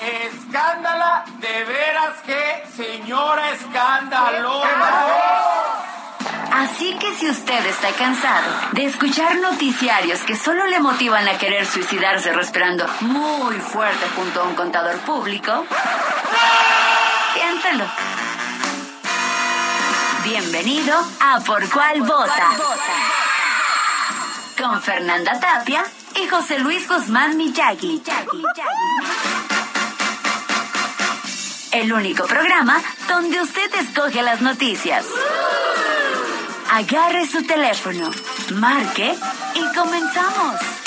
Escándala, de veras que señora escándalo. Así que si usted está cansado de escuchar noticiarios que solo le motivan a querer suicidarse respirando muy fuerte junto a un contador público, piénselo. Bienvenido a Por Cuál Vota. Con Fernanda Tapia y José Luis Guzmán Miyagi. El único programa donde usted escoge las noticias. Agarre su teléfono, marque y comenzamos.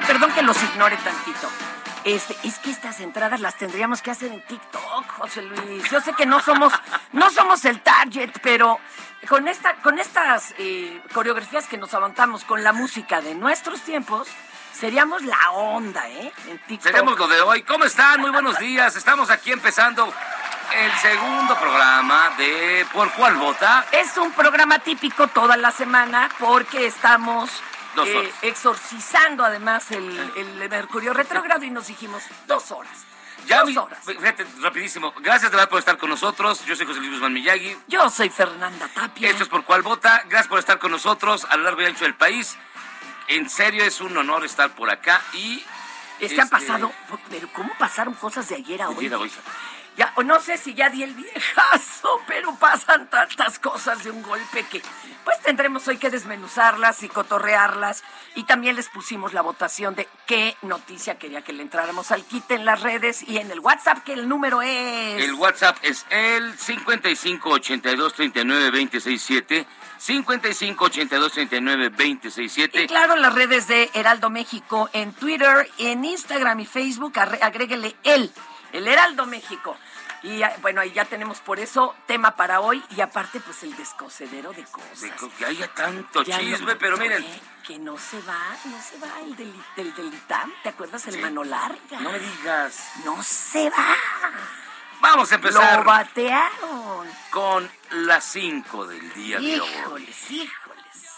Perdón. Perdón que los ignore tantito. Este, es que estas entradas las tendríamos que hacer en TikTok, José Luis. Yo sé que no somos, no somos el target, pero con esta, con estas eh, coreografías que nos aguantamos con la música de nuestros tiempos, seríamos la onda, ¿eh? En TikTok. Seremos lo de hoy. ¿Cómo están? Muy buenos días. Estamos aquí empezando el segundo programa de Por Cuál Vota. Es un programa típico toda la semana porque estamos Dos eh, horas. exorcizando además el, el Mercurio retrógrado y nos dijimos dos horas. Ya, dos horas. fíjate, rapidísimo. Gracias de verdad por estar con nosotros. Yo soy José Luis Guzmán Miyagi. Yo soy Fernanda Tapia. Esto es Por Cuál Vota. Gracias por estar con nosotros a lo largo y ancho del país. En serio, es un honor estar por acá y... Es que han este, pasado, pero ¿cómo pasaron cosas de ayer a hoy? ayer a hoy. Ya, o no sé si ya di el viejazo, pero pasan tantas cosas de un golpe que pues tendremos hoy que desmenuzarlas y cotorrearlas. Y también les pusimos la votación de qué noticia quería que le entráramos al kit en las redes y en el WhatsApp, que el número es... El WhatsApp es el 55 82 39 267. 55 82 39 267. Y claro, las redes de Heraldo México en Twitter, en Instagram y Facebook, agréguele el, el Heraldo México. Y bueno, ahí ya tenemos por eso tema para hoy y aparte pues el descocedero de cosas. De co- que haya tanto Ya chisme, no- pero miren, Oye, que no se va, no se va el del, del, del ITAM, ¿te acuerdas? El mano larga. no me digas. No se va. Vamos a empezar Lo batearon. con las 5 del día de hoy. Híjoles, híjoles.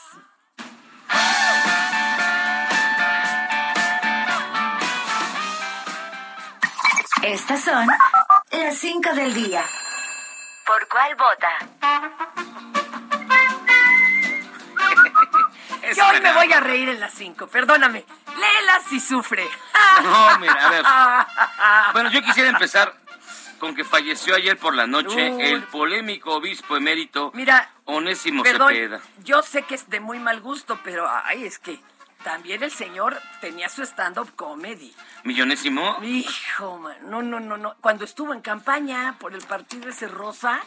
Estas son las 5 del día. ¿Por cuál vota? Yo hoy me voy a reír en las cinco, perdóname. Léela si sufre. No, mira, a ver. Bueno, yo quisiera empezar con que falleció ayer por la noche Uy. el polémico obispo emérito Mira, Onésimo perdón, Cepeda. yo sé que es de muy mal gusto, pero ay, es que también el señor tenía su stand-up comedy. Millonésimo. Hijo, man, no, no, no, no. Cuando estuvo en campaña por el partido ese rosa,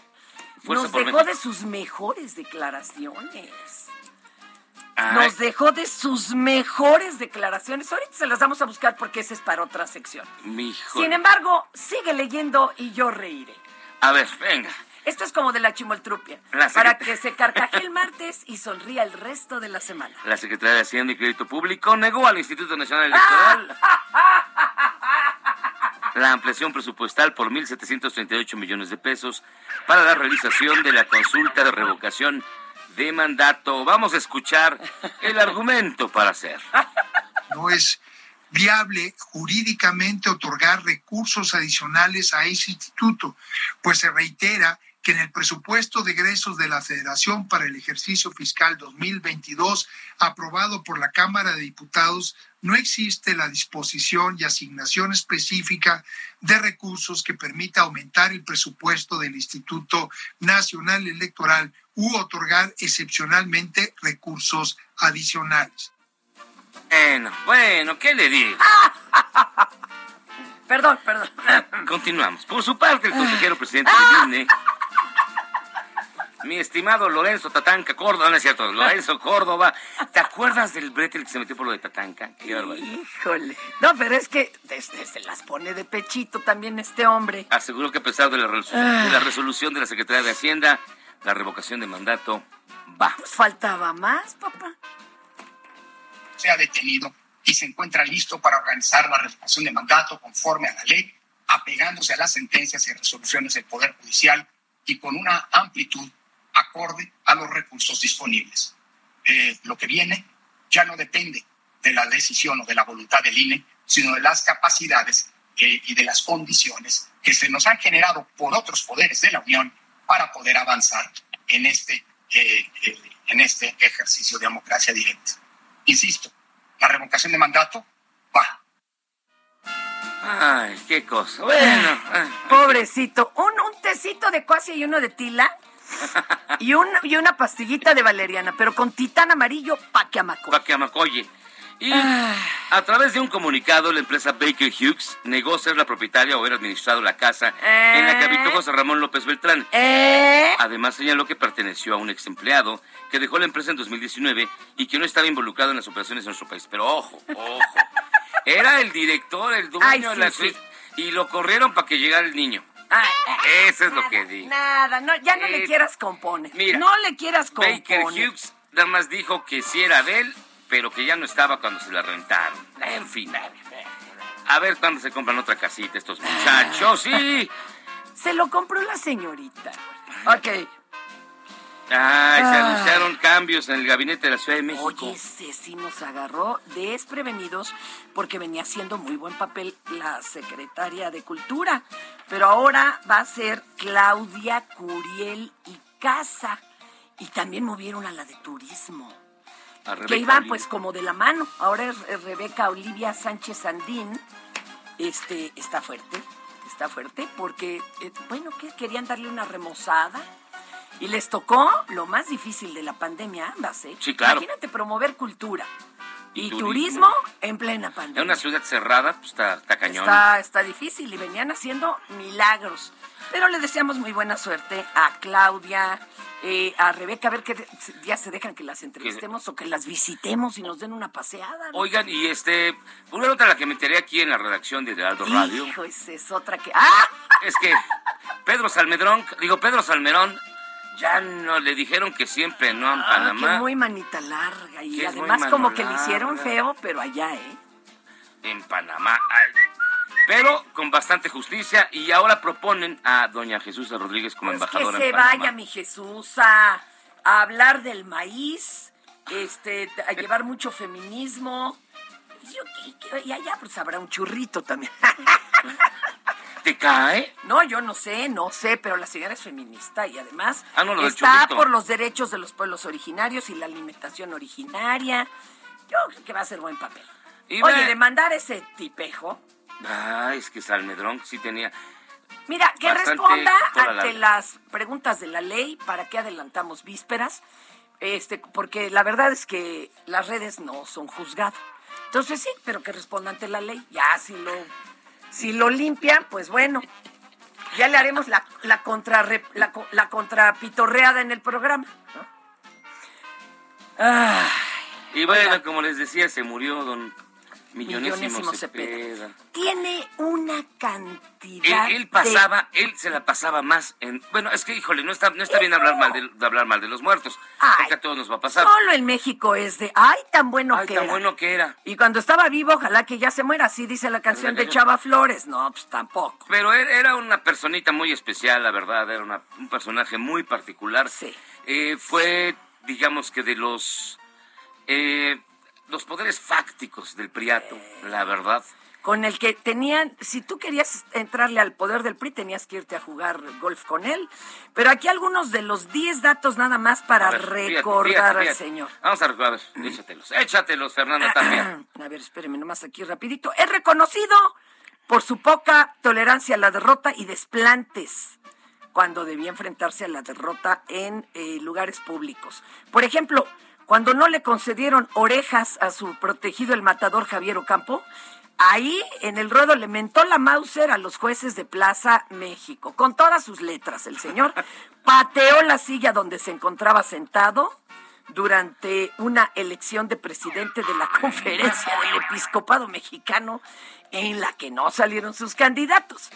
Fuerza nos dejó de sus mejores declaraciones. Ay, Nos dejó de sus mejores declaraciones. Ahorita se las vamos a buscar porque ese es para otra sección. mijo. Sin embargo, sigue leyendo y yo reiré. A ver, venga. Esto es como de la chimoltrupia. La Para que se carcaje el martes y sonría el resto de la semana. La Secretaría de Hacienda y Crédito Público negó al Instituto Nacional Electoral la ampliación presupuestal por 1.738 millones de pesos para la realización de la consulta de revocación de mandato. Vamos a escuchar el argumento para hacer. No es viable jurídicamente otorgar recursos adicionales a ese instituto, pues se reitera que en el presupuesto de egresos de la Federación para el ejercicio fiscal 2022, aprobado por la Cámara de Diputados, no existe la disposición y asignación específica de recursos que permita aumentar el presupuesto del Instituto Nacional Electoral u otorgar excepcionalmente recursos adicionales. Bueno, bueno, ¿qué le digo? Perdón, perdón. Continuamos. Por su parte, el consejero presidente del INE, mi estimado Lorenzo Tatanca Córdoba, no es cierto, Lorenzo Córdoba, ¿te acuerdas del brete que se metió por lo de Tatanca? Qué. Híjole. No, pero es que desde se las pone de pechito también este hombre. Aseguró que a pesar de la, de la resolución de la Secretaría de Hacienda, la revocación de mandato va. Pues faltaba más, papá. se ha detenido y se encuentra listo para organizar la revocación de mandato conforme a la ley, apegándose a las sentencias y resoluciones del Poder Judicial y con una amplitud acorde a los recursos disponibles. Eh, lo que viene ya no depende de la decisión o de la voluntad del INE, sino de las capacidades eh, y de las condiciones que se nos han generado por otros poderes de la Unión para poder avanzar en este, eh, eh, en este ejercicio de democracia directa. Insisto, la revocación de mandato va. Ay, qué cosa. Bueno, ay, Pobrecito. Un, un tecito de cuasi y uno de tila. Y, un, y una pastillita de valeriana, pero con titán amarillo pa' que amaco. pa' que amacoye. Y a través de un comunicado, la empresa Baker Hughes negó ser la propietaria o haber administrado la casa en la que habitó José Ramón López Beltrán. ¿Eh? Además, señaló que perteneció a un ex empleado que dejó la empresa en 2019 y que no estaba involucrado en las operaciones en nuestro país. Pero ojo, ojo. Era el director, el dueño Ay, de la sí. suite. Y lo corrieron para que llegara el niño. Eso es lo que digo. Nada, no, ya no le Eh, quieras componer. mira, no le quieras componer. Baker Hughes nada más dijo que sí era de él, pero que ya no estaba cuando se la rentaron. En fin. A ver cuándo se compran otra casita estos muchachos. Sí. Se lo compró la señorita. Ok. Ay, se Ah. anunciaron cambios en el gabinete de la Ciudad de México. Oye, ese sí nos agarró desprevenidos porque venía haciendo muy buen papel la secretaria de Cultura. Pero ahora va a ser Claudia Curiel y Casa. Y también movieron a la de Turismo. A que iban Olivia. pues como de la mano. Ahora es Rebeca Olivia Sánchez Sandín. Este, está fuerte, está fuerte porque, eh, bueno, que querían darle una remozada. Y les tocó lo más difícil de la pandemia ambas, ¿eh? Sí, claro. Imagínate promover cultura y, Y turismo. turismo. en plena En pandemia. una ciudad cerrada, pues está, está cañón. Está, está difícil y venían haciendo milagros. Pero le deseamos muy buena suerte a Claudia, eh, a Rebeca, a ver qué día se dejan que las entrevistemos o que las visitemos y nos den una paseada. ¿no? Oigan, y este, una nota la que me enteré aquí en la redacción de Heraldo Radio Hijo, esa es otra que... ¡Ah! es que Pedro Salmedrón, digo Pedro Salmerón, ya no le dijeron que siempre no en Ah, Panamá. que muy manita larga. Y Que además como que le hicieron feo, pero allá, ¿eh? en Panamá. Pero con bastante justicia y ahora proponen a doña Jesús Rodríguez como Pues que embajadora se en Panamá. vaya, mi Jesús, a, a hablar del maíz, este, a llevar mucho feminismo. Yo, y, allá pues habrá un churrito también. ¿Te cae? No, yo no sé, no sé, pero la señora es feminista y además Ah, no, lo del está por los derechos de los pueblos originarios y la alimentación originaria. Yo creo que va a ser buen papel. Y Oye, ve- de mandar ese tipejo, Ay, es que Salmedrón sí tenía. mira, que responda ante las preguntas de la ley, para qué adelantamos vísperas, este, porque la verdad es que las redes no son juzgado. Entonces sí, pero que responda ante la ley. Ya, si lo, si lo limpian, pues bueno, ya le haremos la, la, contra, la, la contrapitorreada en el programa. ¿no? Ah, Y bueno, Oiga. como les decía, se murió don Millonésimo Cepeda. Tiene una cantidad. Él, él pasaba, él se la pasaba más en. Bueno, es que, híjole, no está, no está bien hablar mal de, de hablar mal de los muertos. Ay, porque a todos nos va a pasar. Solo en México es de, ay, tan bueno Ay, que tan era. bueno que era. Y cuando estaba vivo, ojalá que ya se muera, así dice la canción de Chava Flores. No, pues tampoco. Pero él era una personita muy especial, la verdad, era una- un personaje muy particular. Sí. Eh, fue, digamos que de los eh, los poderes fácticos del Priato, la verdad. Con el que tenían, si tú querías entrarle al poder del PRI, tenías que irte a jugar golf con él. Pero aquí algunos de los 10 datos nada más para fíjate, recordar fíjate, al señor. Vamos a recordar, échatelos, échatelos, Fernando Tapia. A ver, espéreme nomás aquí rapidito. Es reconocido por su poca tolerancia a la derrota y desplantes cuando debía enfrentarse a la derrota en eh, lugares públicos. Por ejemplo, cuando no le concedieron orejas a su protegido el matador Javier Ocampo, ahí en el ruedo le mentó la Mauser a los jueces de Plaza México, con todas sus letras. El señor pateó la silla donde se encontraba sentado durante una elección de presidente de la conferencia del episcopado mexicano en la que no salieron sus candidatos.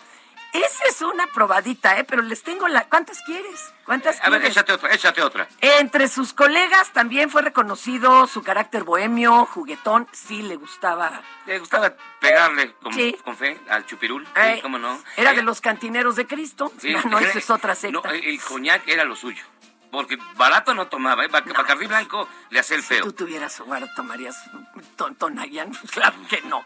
Esa es una probadita, ¿eh? Pero les tengo la... ¿Cuántas quieres? ¿Cuántas A ver, échate otra, échate otra. Entre sus colegas también fue reconocido su carácter bohemio, juguetón, sí le gustaba. Le gustaba pegarle con, Sí. con fe al chupirul, sí, cómo no. Era Eh, de los cantineros de Cristo. sí, no, no, esa es otra secta. no, el, coñac era lo suyo. Porque barato no tomaba, ¿eh? Bac- Bacardí Blanco le hacía el Si feo. tú tuvieras hogar, tomarías ton, Tonayán. Claro que no.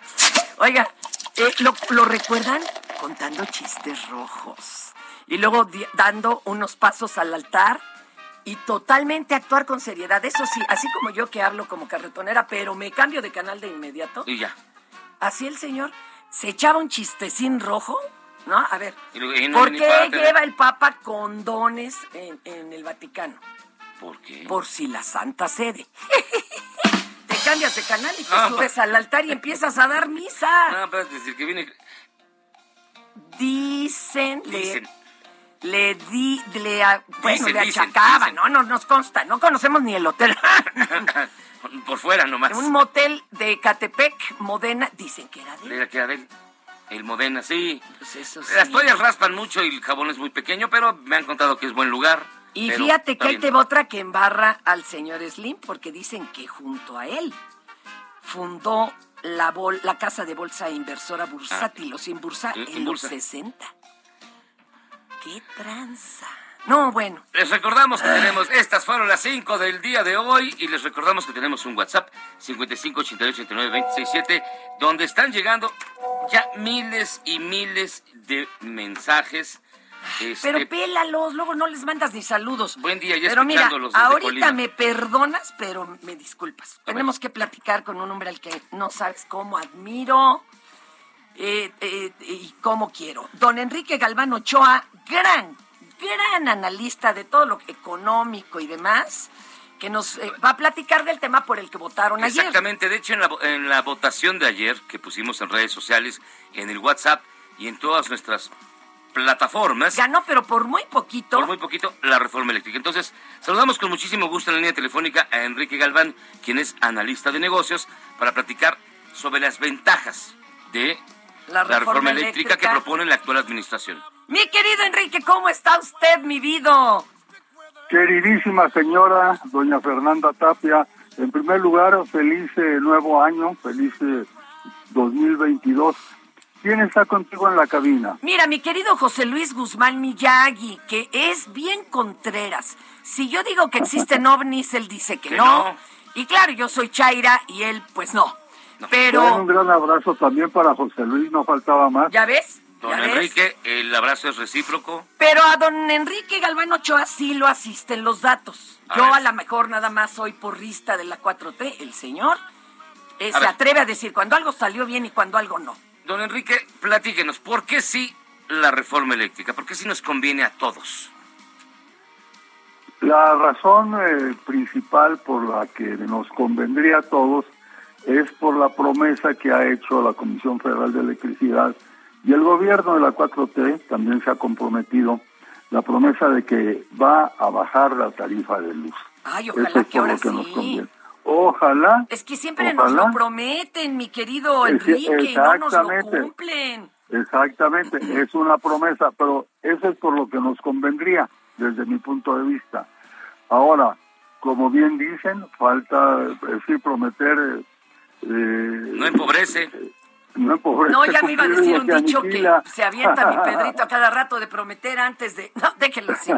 Oiga, eh, ¿lo, lo recuerdan? Contando chistes rojos. Y luego dando unos pasos al altar y totalmente actuar con seriedad. Eso sí, así como yo que hablo como carretonera, pero me cambio de canal de inmediato. Y ya. Así el señor se echaba un chistecín rojo, ¿no? A ver, no ¿por qué lleva el Papa condones en, en el Vaticano? ¿Por qué? Por si la Santa Sede. Cambias de canal y te Ah, subes al altar y empiezas a dar misa. No, espérate, decir que viene... Dicen, Dicen. le, le di, le, bueno, Dicen, le dicen. ¿no? No nos consta, no conocemos ni el hotel. Por fuera nomás. Un motel de Catepec, Modena, dicen que era de él. Era que era el Modena, sí. Pues eso sí. Las toallas raspan mucho y el jabón es muy pequeño, pero me han contado que es buen lugar. Y pero fíjate que ahí te va otra que embarra al señor Slim, porque dicen que junto a él fundó la, bol- la casa de bolsa inversora bursátil, o sin bursa, Ah. en- los bursa. 60. ¡Qué tranza! No, bueno, Les recordamos que tenemos, estas fueron las 5 del día de hoy y les recordamos que tenemos un WhatsApp 55 88 89 26 7 donde están llegando ya miles y miles de mensajes. Este, pero pélalos, luego no les mandas ni saludos. Buen día, ya Pero mira, desde ahorita me perdonas, pero me disculpas. Tenemos que platicar con un hombre al que no sabes cómo admiro eh, eh, y cómo quiero. Don Enrique Galván Ochoa, gran, gran analista de todo lo económico y demás, que nos eh, va a platicar del tema por el que votaron ayer. Exactamente, de hecho en la, vo- en la votación de ayer que pusimos en redes sociales, en el WhatsApp y en todas nuestras plataformas, Ganó, pero por muy poquito. por muy poquito, la reforma eléctrica. Entonces, saludamos con muchísimo gusto en la línea telefónica a Enrique Galván, quien es analista de negocios, para platicar sobre las ventajas de La reforma eléctrica, que propone la actual administración. Mi querido Enrique, ¿cómo está usted, mi vida? Queridísima señora, doña Fernanda Tapia, en primer lugar, feliz eh, nuevo año, feliz eh, 2022. ¿Quién está contigo en la cabina? Mira, mi querido José Luis Guzmán Miyagi, que es bien contreras. Si yo digo que existen ovnis, él dice que, Que no. no. Y claro, yo soy Chaira y él, pues no. Pero, un gran abrazo también para José Luis, no faltaba más. ¿ya ves? Don ¿Ya ves? Enrique, el abrazo es recíproco. Pero a don Enrique Galván Ochoa sí lo asisten los datos. A Yo ver. a lo mejor nada más soy porrista de la 4T. El señor eh, se ver. atreve a decir cuando algo salió bien y cuando algo no. Don Enrique, platíquenos, ¿por qué sí la reforma eléctrica? ¿Por qué sí nos conviene a todos? La razón eh, principal por la que nos convendría a todos es por la promesa que ha hecho la Comisión Federal de Electricidad y el gobierno de la 4T también se ha comprometido la promesa de que va a bajar la tarifa de luz. Ay, Eso ojalá es que por ahora lo que nos conviene. Ojalá. Es que siempre nos lo prometen, mi querido Enrique, y no nos lo cumplen. Exactamente, es una promesa, pero eso es por lo que nos convendría, desde mi punto de vista. Ahora, como bien dicen, falta, decir, prometer... Eh, no empobrece. no empobrece. No, ya me iba a decir un dicho que se avienta mi Pedrito a cada rato de prometer antes de... No, déjenlo así.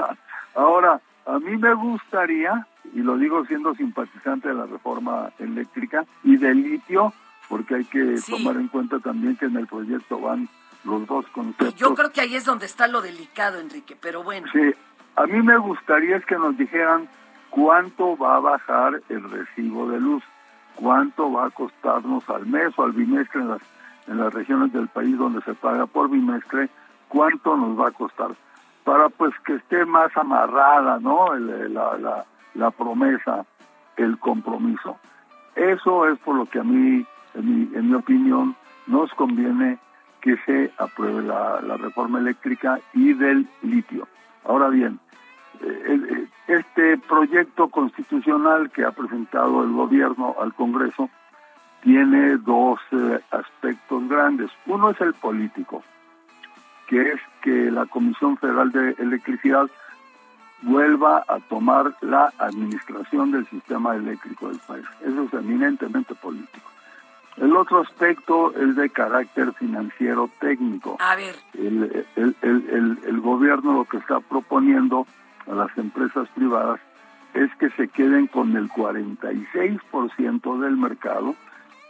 Ahora, a mí me gustaría, y lo digo siendo simpatizante de la reforma eléctrica y del litio, porque hay que tomar en cuenta también que en el proyecto van los dos conceptos. Yo creo que ahí es donde está lo delicado, Enrique, pero bueno. Sí, a mí me gustaría es que nos dijeran cuánto va a bajar el recibo de luz, cuánto va a costarnos al mes o al bimestre en las, en las regiones del país donde se paga por bimestre, cuánto nos va a costar, para pues que esté más amarrada, ¿no? la, la, la promesa, el compromiso. Eso es por lo que a mí en mi, opinión, nos conviene que se apruebe la, reforma eléctrica y del litio. Ahora bien, eh, eh, este proyecto constitucional que ha presentado el gobierno al Congreso tiene dos eh, aspectos grandes. Uno es el político, que es que la Comisión Federal de Electricidad vuelva a tomar la administración del sistema eléctrico del país. Eso es eminentemente político. El otro aspecto es de carácter financiero técnico. A ver. El, el, el, el, gobierno lo que está proponiendo a las empresas privadas es que se queden con el 46% del mercado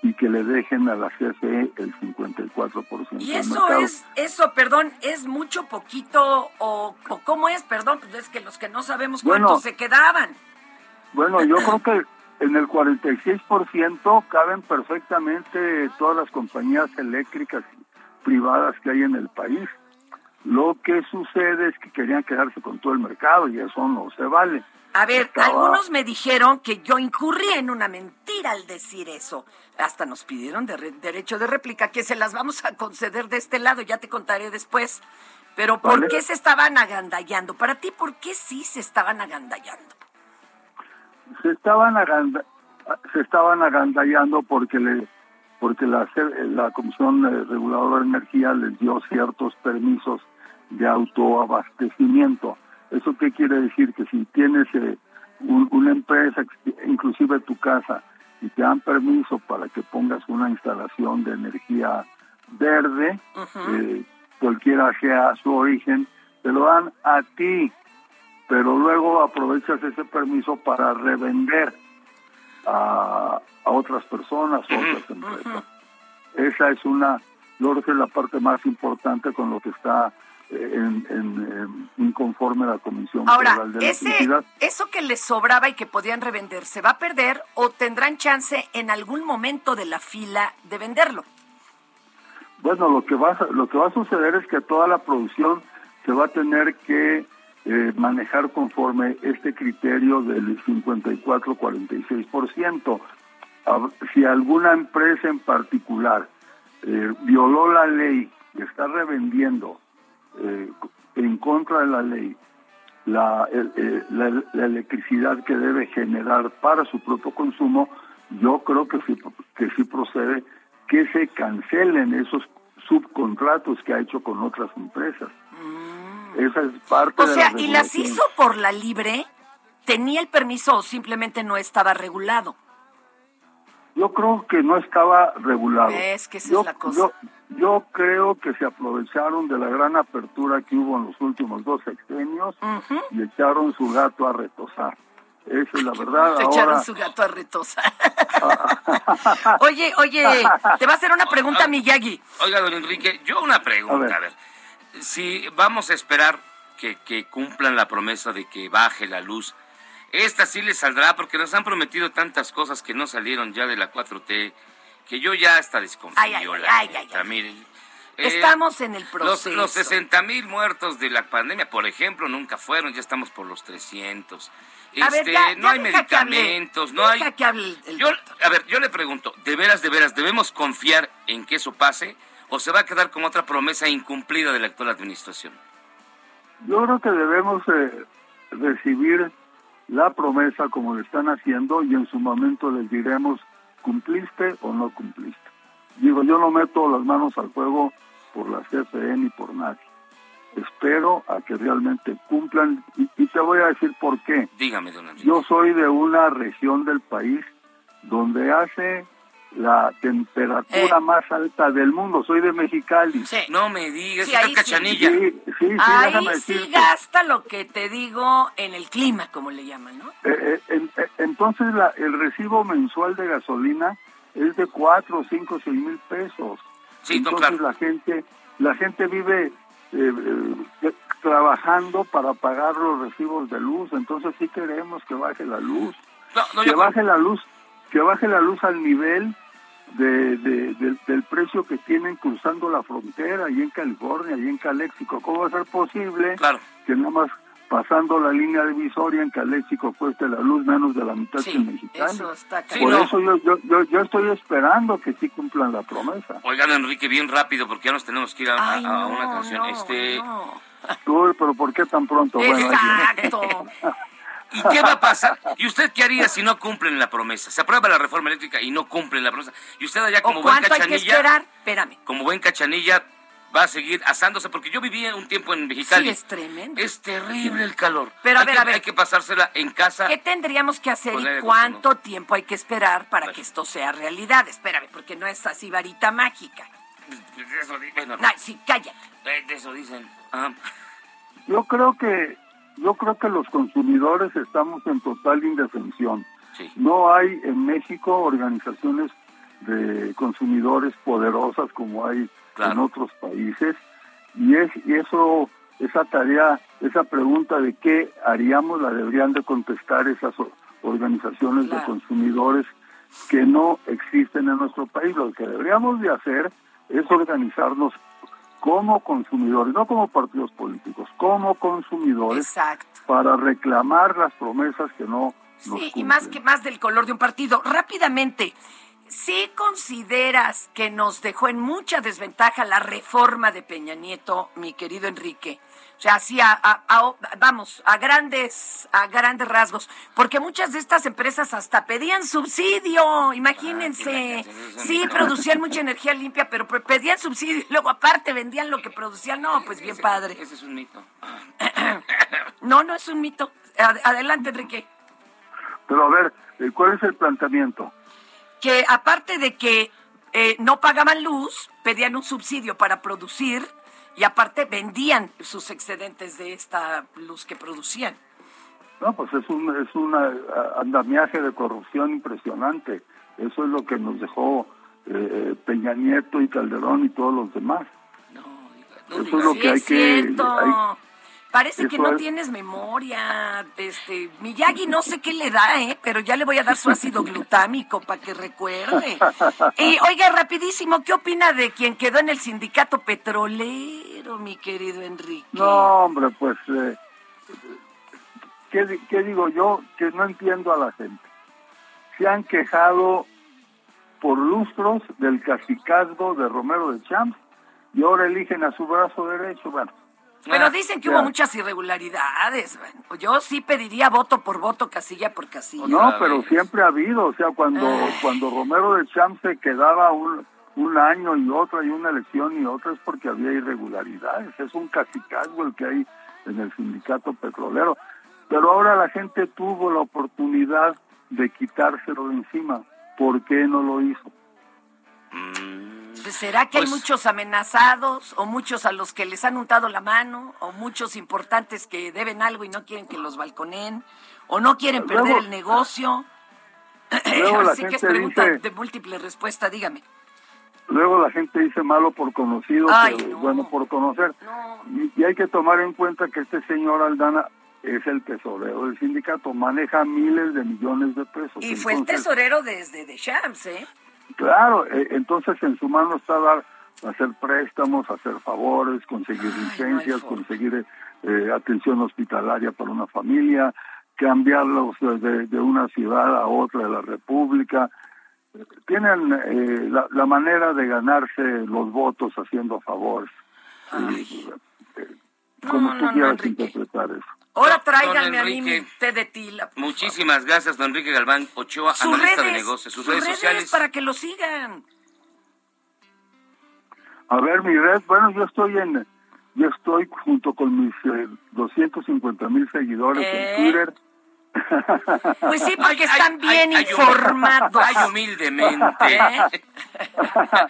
y que le dejen a la CFE el 54% ¿Y eso es, eso, perdón, es mucho, poquito o, o cómo es? Perdón, pues es que los que no sabemos cuánto se quedaban. Bueno, yo creo que en el 46% caben perfectamente todas las compañías eléctricas privadas que hay en el país. Lo que sucede es que querían quedarse con todo el mercado y eso no se vale. A ver, algunos me dijeron que yo incurrí en una mentira al decir eso. Hasta nos pidieron derecho de réplica, que se las vamos a conceder de este lado, ya te contaré después. Pero ¿por qué se estaban agandallando? Para ti, ¿por qué sí se estaban agandallando? se estaban se estaban agandallando porque le porque la la Comisión eh, Reguladora de Energía les dio ciertos permisos de autoabastecimiento. ¿Eso qué quiere decir? Que si tienes eh, una empresa, inclusive tu casa, y te dan permiso para que pongas una instalación de energía verde, eh, cualquiera sea su origen, te lo dan a ti pero luego aprovechas ese permiso para revender a, otras personas o otras empresas. Esa es una, yo creo que es la parte más importante con lo que está en, en, inconforme la Comisión Federal de ese, ¿eso que les sobraba y que podían revender, se va a perder o tendrán chance en algún momento de la fila de venderlo? Bueno, lo que va, lo que va a suceder es que toda la producción se va a tener que eh, manejar conforme este criterio del 54-46%. Si alguna empresa en particular eh, violó la ley está revendiendo eh, en contra de la ley la, la, electricidad que debe generar para su propio consumo, yo creo que sí, que sí procede que se cancelen esos subcontratos que ha hecho con otras empresas. Esa es parte o sea, ¿y las hizo por la libre? ¿Tenía el permiso o simplemente no estaba regulado? Yo creo que no estaba regulado. Es que esa yo, es la cosa. Yo, creo que se aprovecharon de la gran apertura que hubo en los últimos dos sexenios y echaron su gato a retosar. Esa es la verdad. echaron su gato a retosar. oye, oye, te va a hacer una pregunta, Miyagi. Oiga, don Enrique, yo una pregunta. A ver si vamos a esperar que, cumplan la promesa de que baje la luz, esta sí les saldrá porque nos han prometido tantas cosas que no salieron ya de la 4T, que yo ya hasta desconfío. Ay, ay, Estamos en el proceso. Los, los 60 mil muertos de la pandemia, por ejemplo, nunca fueron, ya estamos por los 300. Este, no hay medicamentos, no hay... yo, a ver, yo le pregunto, ¿de veras, de veras, debemos confiar en que eso pase? o se va a quedar como otra promesa incumplida de la actual administración? Yo creo que debemos eh, recibir la promesa como lo están haciendo y en su momento les diremos cumpliste o no cumpliste. Digo, yo no meto las manos al fuego por la CFE ni por nadie. Espero a que realmente cumplan y, y te voy a decir por qué. Dígame, don Enrique. Yo soy de una región del país donde hace la temperatura Eh. más alta del mundo. Soy de Mexicali. Sí. No me digas, Sí, está ahí sí. cachanilla. Sí, sí, sí, Ahí déjame sí gasta lo que te digo en el clima, como le llaman, ¿no? Eh, eh, en- eh, entonces la- el recibo mensual de gasolina es de cuatro, cinco, seis mil pesos. Sí, entonces claro. la gente, la gente vive eh, eh, trabajando para pagar los recibos de luz. Entonces sí queremos que baje la luz, No, no, que yo- baje la luz, que baje la luz al nivel de, de- del- del precio que tienen cruzando la frontera y en California y en Caléxico. ¿Cómo va a ser posible Claro. que nada más pasando la línea divisoria en Caléxico cueste la luz menos de la mitad que en Sí, Mexicali? eso está Sí, Por no. eso yo, yo, yo, yo estoy esperando que sí cumplan la promesa. Oigan, Enrique, bien rápido, porque ya nos tenemos que ir a, a- Ay, a no, una canción. no, este. Uy, pero ¿por qué tan pronto? Bueno. Exacto. ¿Y qué va a pasar? ¿Y usted qué haría si no cumplen la promesa? Se aprueba la reforma eléctrica y no cumplen la promesa. Y usted allá como ¿O buen cuánto hay que cachanilla, esperar? Espérame. como buen cachanilla, va a seguir asándose, porque yo viví un tiempo en Mexicali. Sí, es tremendo. Es terrible el calor. Pero a hay ver, que, a ver. Hay que pasársela en casa. ¿Qué tendríamos que hacer y cuánto tiempo hay que esperar para que esto sea realidad? Espérame, porque no es así varita mágica. De eso, bueno, No, sí, cállate. eh, de eso dicen. Ajá. Yo creo que yo creo que los consumidores estamos en total indefensión. Sí. No hay en México organizaciones de consumidores poderosas como hay en otros países y es y eso esa tarea, esa pregunta de qué haríamos la deberían de contestar esas organizaciones de consumidores que no existen en nuestro país. Lo que deberíamos de hacer es organizarnos como consumidores, no como partidos políticos, como consumidores Exacto. para reclamar las promesas que no nos Sí, y más que más del color de un partido. Rápidamente, ¿sí consideras que nos dejó en mucha desventaja la reforma de Peña Nieto, mi querido Enrique? O sea, sí, a- a- a- vamos, a grandes, a grandes rasgos, porque muchas de estas empresas hasta pedían subsidio, imagínense. imagínate, Sí, producían mucha energía limpia, pero pe- pedían subsidio y luego aparte vendían lo que producían. No, pues bien Ese- padre. Ese es un mito. No, no es un mito. Ad- Adelante, Enrique. Pero a ver, eh, ¿cuál es el planteamiento? que aparte de que eh, no pagaban luz, pedían un subsidio para producir y aparte vendían sus excedentes de esta luz que producían. No, pues es un es un andamiaje de corrupción impresionante. Eso es lo que nos dejó eh, Peña Nieto y Calderón y todos los demás. No, no Eso es lo Sí, que hay es que- hay- Parece que no es- tienes memoria. Este, Miyagi no sé qué le da, ¿eh? Pero ya le voy a dar su ácido glutámico para que recuerde. Y oiga, rapidísimo, ¿qué opina de quien quedó en el sindicato petrolero, mi querido Enrique? No, hombre, pues, eh, ¿qué, di- qué digo yo? Que no entiendo a la gente. Se han quejado por lustros del casicazgo de Romero de Champs y ahora eligen a su brazo derecho. Bueno, Pero Ah, dicen que ya. hubo muchas irregularidades. Bueno, yo sí pediría voto por voto, casilla por casilla. no, pero siempre ha habido, o sea, cuando, Ay. cuando Romero de Champs se quedaba un, un año y otra y una elección y otra es porque había irregularidades. Es un casicazgo el que hay en el sindicato petrolero. Pero ahora la gente tuvo la oportunidad de quitárselo de encima. ¿Por qué no lo hizo? Mm, ¿Será que hay Pues- muchos amenazados o muchos a los que les han untado la mano o muchos importantes que deben algo y no quieren que los balconeen o no quieren perder Luego- el negocio? Luego la Así que es pregunta dice- de múltiple respuesta, dígame. Luego la gente dice malo por conocido, Ay, pero no. bueno por conocer. No. Y, hay que tomar en cuenta que este señor Aldana es el tesorero del sindicato, maneja miles de millones de pesos. Y fue el tesorero desde de Shams, ¿eh? Claro, eh, entonces en su mano está dar, hacer préstamos, hacer favores, conseguir Ay, licencias, conseguir eh, atención hospitalaria para una familia, cambiarlos de, una ciudad a otra de la República. Tienen eh, la, la manera de ganarse los votos haciendo favores. Ay. Y, eh, como No, tú no, quieras interpretar eso. Ahora tráiganme a mí mi té de tila. Muchísimas gracias, don Enrique Galván Ochoa, Sus analista redes, de negocios. Sus, sus redes, sociales. para que lo sigan. A ver, mi red, bueno, yo estoy en, yo estoy junto con mis eh, 250 mil seguidores ¿Eh? en Twitter. Pues sí, porque Ay, están ay, bien informados. Ay, humildemente. ¿Eh?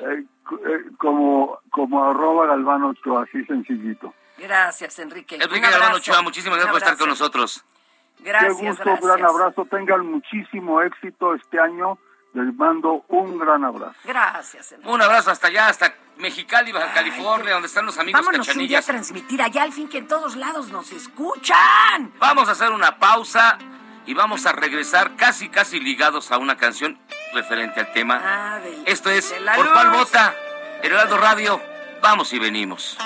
Eh, eh, como, como arroba Galván Ochoa, así sencillito. Gracias, Enrique. Enrique Galván. Ochoa, muchísimas gracias por estar con nosotros. Gracias, Qué gusto, gracias. gran abrazo, tengan muchísimo éxito este año. Les mando un gran abrazo. Gracias, Enrique. Un abrazo hasta allá, hasta Mexicali, Baja California, donde están los amigos Vámonos un día a cachanillas. transmitir allá, al fin que en todos lados nos escuchan. Vamos a hacer una pausa y vamos a regresar casi, casi ligados a una canción referente al tema. Ah, del- Esto es de la ¿Por luz. cuál vota? Heraldo Radio. Vamos y venimos.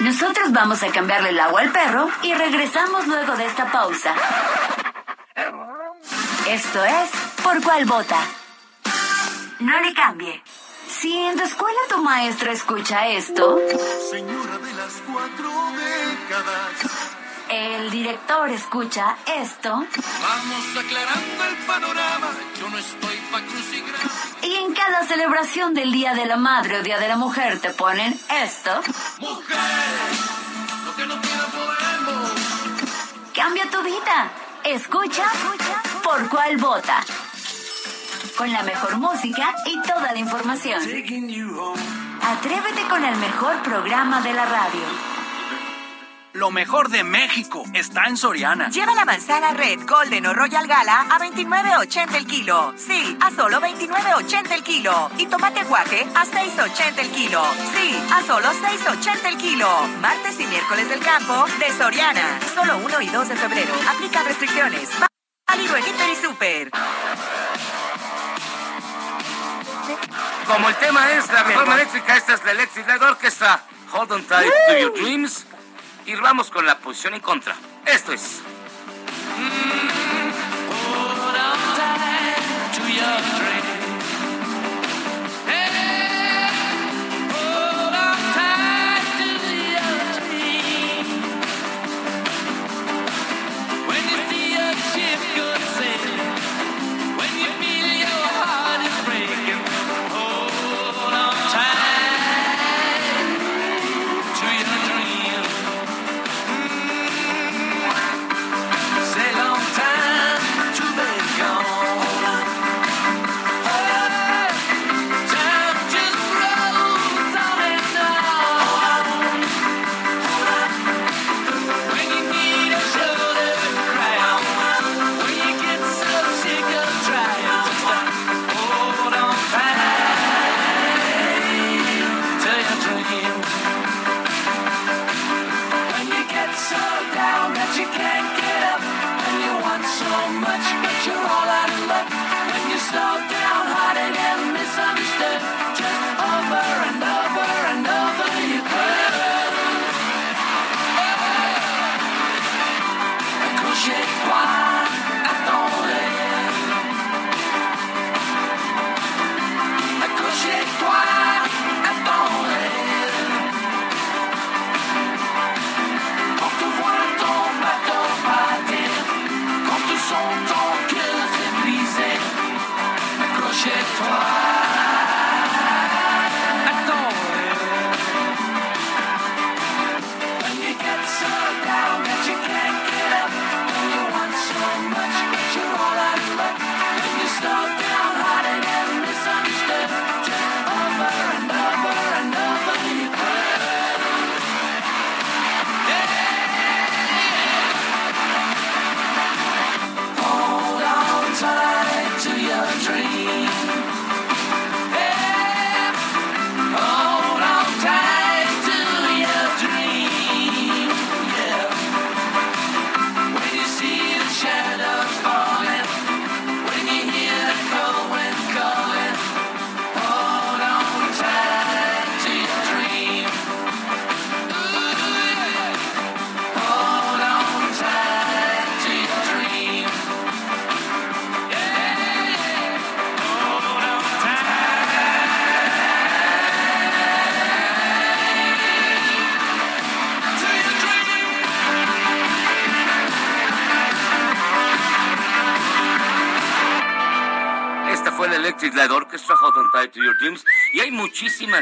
Nosotros vamos a cambiarle el agua al perro y regresamos luego de esta pausa. Esto es Por cuál vota. No le cambie. Si en tu escuela tu maestra escucha esto, Señora de las cuatro décadas, el director escucha esto, vamos aclarando el panorama. Yo no estoy pa' crucigrama. En cada celebración del Día de la Madre o Día de la Mujer te ponen esto, Mujer, lo que no quiera podemos. cambia tu vida. Escucha por cuál vota. Con la mejor música y toda la información. Atrévete con el mejor programa de la radio. Lo mejor de México está en Soriana. Lleva la manzana Red, Golden o Royal Gala a 29.80 el kilo. Sí, a solo 29.80 el kilo. Y tomate guaje a 6.80 el kilo. Sí, a solo 6.80 el kilo. Martes y miércoles del campo de Soriana. Solo 1 y 2 de febrero. Aplica restricciones. Válido en Hiper y Super. Como el tema es la reforma eléctrica, esta es la Electric Light Orchestra. Hold on tight to your dreams. Y vamos con la posición en contra. Esto es.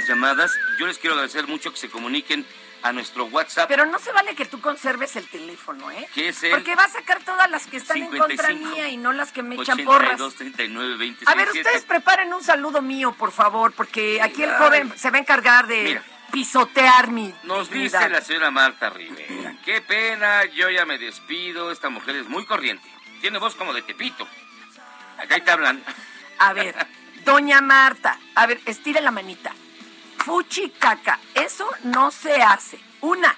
Llamadas. Yo les quiero agradecer mucho que se comuniquen a nuestro WhatsApp. Pero no se vale que tú conserves el teléfono, ¿eh? que es el Porque va a sacar todas las que están en contra 55, mía y no las que me echan porras. 82, 39, 26. A ver, ustedes preparen un saludo mío, por favor, porque aquí el joven se va a encargar de Mira. pisotear mi Nos dignidad. dice la señora Marta Rivera. Qué pena, yo ya me despido. Esta mujer es muy corriente. Tiene voz como de tepito. Acá te hablan. A ver, doña Marta, a ver, estire la manita. Fuchi caca, eso no se hace. Una,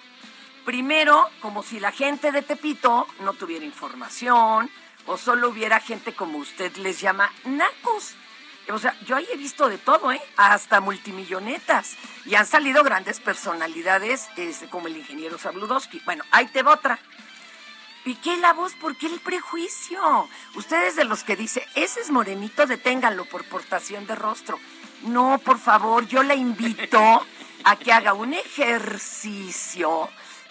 primero, como si la gente de Tepito no tuviera información o solo hubiera gente como usted les llama nacos. O sea, yo ahí he visto de todo, ¿eh? Hasta multimillonetas. Y han salido grandes personalidades, este, como el ingeniero Sabludowski. Bueno, ahí te va otra. Piqué la voz, ¿por qué el prejuicio? Ustedes de los que dice, ese es morenito, deténganlo por portación de rostro. No, por favor, yo la invito a que haga un ejercicio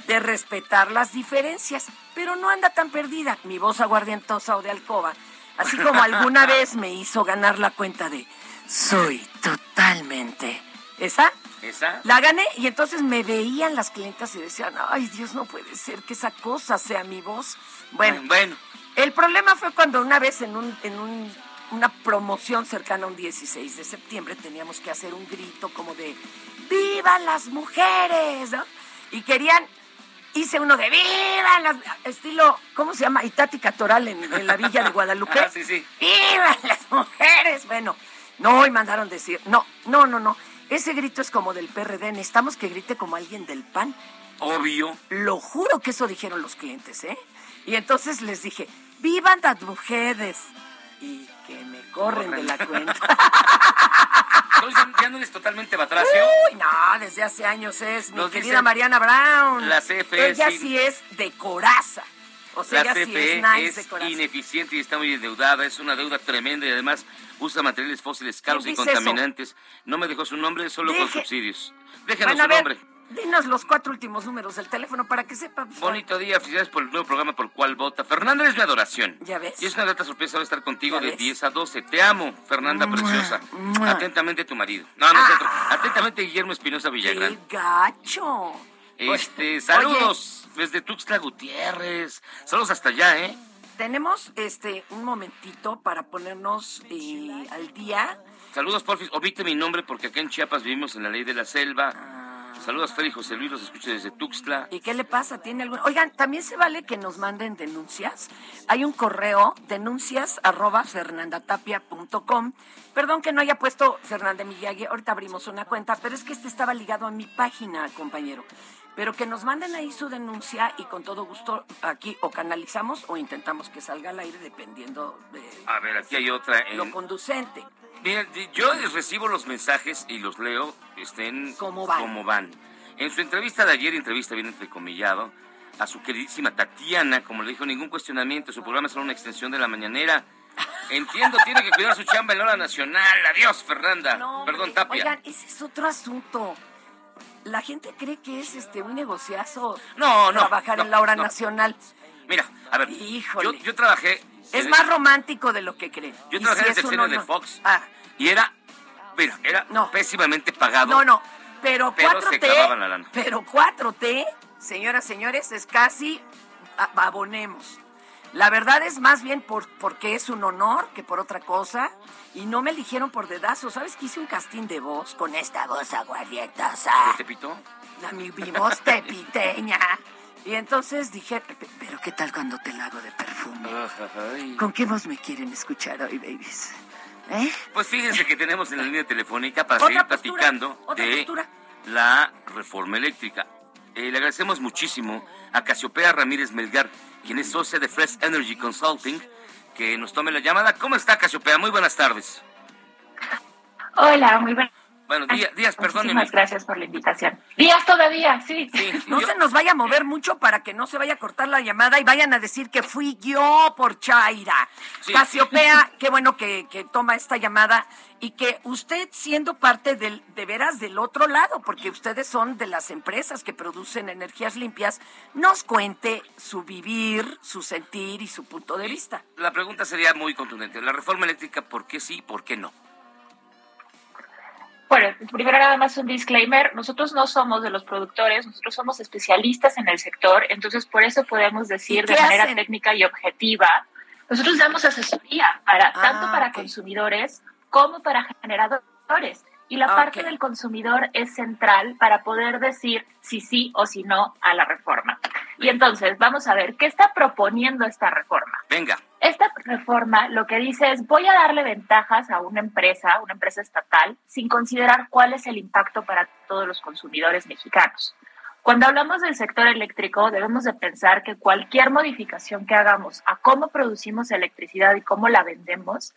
de respetar las diferencias, pero no anda tan perdida, mi voz aguardientosa o de alcoba, así como alguna vez me hizo ganar la cuenta de soy totalmente. ¿Esa? ¿Esa? La gané y entonces me veían las clientas y decían, ay Dios, no puede ser que esa cosa sea mi voz. Bueno, Bueno, el problema fue cuando una vez en, un, en un- una promoción cercana a un 16 de septiembre teníamos que hacer un grito como de ¡Viva las mujeres! ¿no? Y querían, hice uno de ¡Viva las! Estilo, ¿cómo se llama? Itati Catoral en, en la Villa de Guadalupe. Ah, sí, sí. ¡Viva las mujeres! Bueno, no, y mandaron decir, no, no, no, no. Ese grito es como del PRD, necesitamos que grite como alguien del PAN. obvio. Lo juro que eso dijeron los clientes, ¿eh? Y entonces les dije, vivan las mujeres. Y que me corren de la cuenta. Entonces, ya- no eres totalmente batracio. Uy, no, desde hace años es mi Nos querida Mariana Brown. la CFE Ella sí- sí es de coraza. O sea, La ella sí CFE es nice es ineficiente y está muy endeudada. Es una deuda tremenda y además usa materiales fósiles caros y ¿Quién dice contaminantes. No me dejó su nombre, solo con subsidios. Déjenos Bueno, su nombre. Dinos los cuatro últimos números del teléfono para que sepa. pues, Bonito día, felicidades por el nuevo programa por el cual vota. Fernanda es mi adoración. Ya ves. Y es una grata sorpresa estar contigo de ves. 10 a 12. Te amo, Fernanda Mua, preciosa. mua. Atentamente tu marido. No, no. Ah. Atentamente Guillermo Espinosa Villagrán. ¡Qué gacho! Este, Oye, saludos desde Tuxtla Gutiérrez. Saludos hasta allá, ¿eh? Tenemos este un momentito para ponernos eh, al día. Saludos, porfis. Omite mi nombre porque acá en Chiapas vivimos en la ley de la selva. Ah. Saludos, Félix José Luis, los escucho desde Tuxtla. ¿Y qué le pasa? ¿Tiene algún... Oigan, también se vale que nos manden denuncias. Hay un correo, denuncias arroba fernandatapia.com. Perdón que no haya puesto Fernanda Miyagi, ahorita abrimos una cuenta, pero es que este estaba ligado a mi página, compañero. Pero que nos manden ahí su denuncia y con todo gusto aquí o canalizamos o intentamos que salga al aire dependiendo de A ver, aquí hay otra. En... lo conducente. Di- yo recibo los mensajes y los leo, estén como van. En su entrevista de ayer, entrevista bien entrecomillado, a su queridísima Tatiana, como le dijo, ningún cuestionamiento, su programa es solo una extensión de la mañanera. Entiendo, tiene que cuidar su chamba en la hora nacional. Adiós, Fernanda. No, Perdón, Tapia. Oigan, ese es otro asunto. La gente cree que es este un negociazo No, no, trabajar no, en la hora no. nacional. Mira, a ver, Híjole. yo, yo trabajé... Es más romántico de lo que creen. Yo trabajé en si un sexenio de. Fox Ah, y era, mira, era No. pésimamente pagado. no, no. Pero, Pero se 4T. clavaban la lana. Pero 4T, señoras, señores, es casi abonemos. La verdad es más bien por, porque es un honor que por otra cosa. Y no me eligieron por dedazo. ¿Sabes que hice un casting de voz con esta voz aguardientosa? ¿Te pitó? La mi, mi voz tepiteña. Y entonces dije, "Pe- pero ¿qué tal cuando te la hago de perfume? ¿Con qué voz me quieren escuchar hoy, babies? ¿Eh? Pues fíjense que tenemos en la línea telefónica para seguir postura, platicando de postura. la reforma eléctrica. Eh, le agradecemos muchísimo a Casiopea Ramírez Melgar, quien es socia de Fresh Energy Consulting, que nos tome la llamada. ¿Cómo está Casiopea? Muy buenas tardes. Hola, muy buenas. Buenos días, días perdóneme. Muchísimas gracias por la invitación. Días todavía, sí. Sí, No yo- se nos vaya a mover mucho para que no se vaya a cortar la llamada y vayan a decir que fui yo por Chaira. Sí. Casiopea, qué bueno que, que toma esta llamada y que usted siendo parte del, de veras del otro lado, porque ustedes son de las empresas que producen energías limpias, nos cuente su vivir, su sentir y su punto de vista. La pregunta sería muy contundente. La reforma eléctrica, ¿por qué sí, por qué no? Bueno, primero nada más un disclaimer, nosotros no somos de los productores, nosotros somos especialistas en el sector, entonces por eso podemos decir de manera hacen? técnica y objetiva, nosotros damos asesoría para Ah, tanto para consumidores como para generadores. Y la Ah, parte ok. del consumidor es central para poder decir si sí o si no a la reforma. Y entonces, vamos a ver, ¿qué está proponiendo esta reforma? Venga. Esta reforma lo que dice es voy a darle ventajas a una empresa, una empresa estatal, sin considerar cuál es el impacto para todos los consumidores mexicanos. Cuando hablamos del sector eléctrico, debemos de pensar que cualquier modificación que hagamos a cómo producimos electricidad y cómo la vendemos,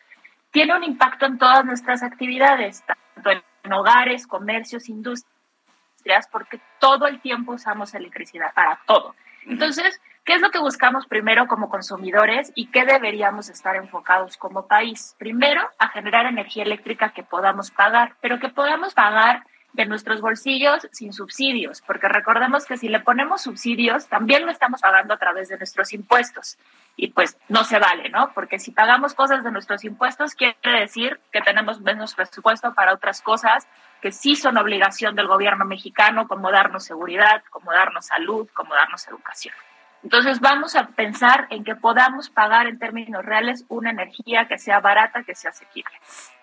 tiene un impacto en todas nuestras actividades, tanto en hogares, comercios, industrias, porque todo el tiempo usamos electricidad para todo. Entonces, ¿qué es lo que buscamos primero como consumidores y qué deberíamos estar enfocados como país? Primero, a generar energía eléctrica que podamos pagar, pero que podamos pagar de nuestros bolsillos sin subsidios, porque recordemos que si le ponemos subsidios, también lo estamos pagando a través de nuestros impuestos. Y pues no se vale, ¿no? Porque si pagamos cosas de nuestros impuestos, quiere decir que tenemos menos presupuesto para otras cosas que sí son obligación del gobierno mexicano, como darnos seguridad, como darnos salud, como darnos educación. Entonces vamos a pensar en que podamos pagar en términos reales una energía que sea barata, que sea asequible.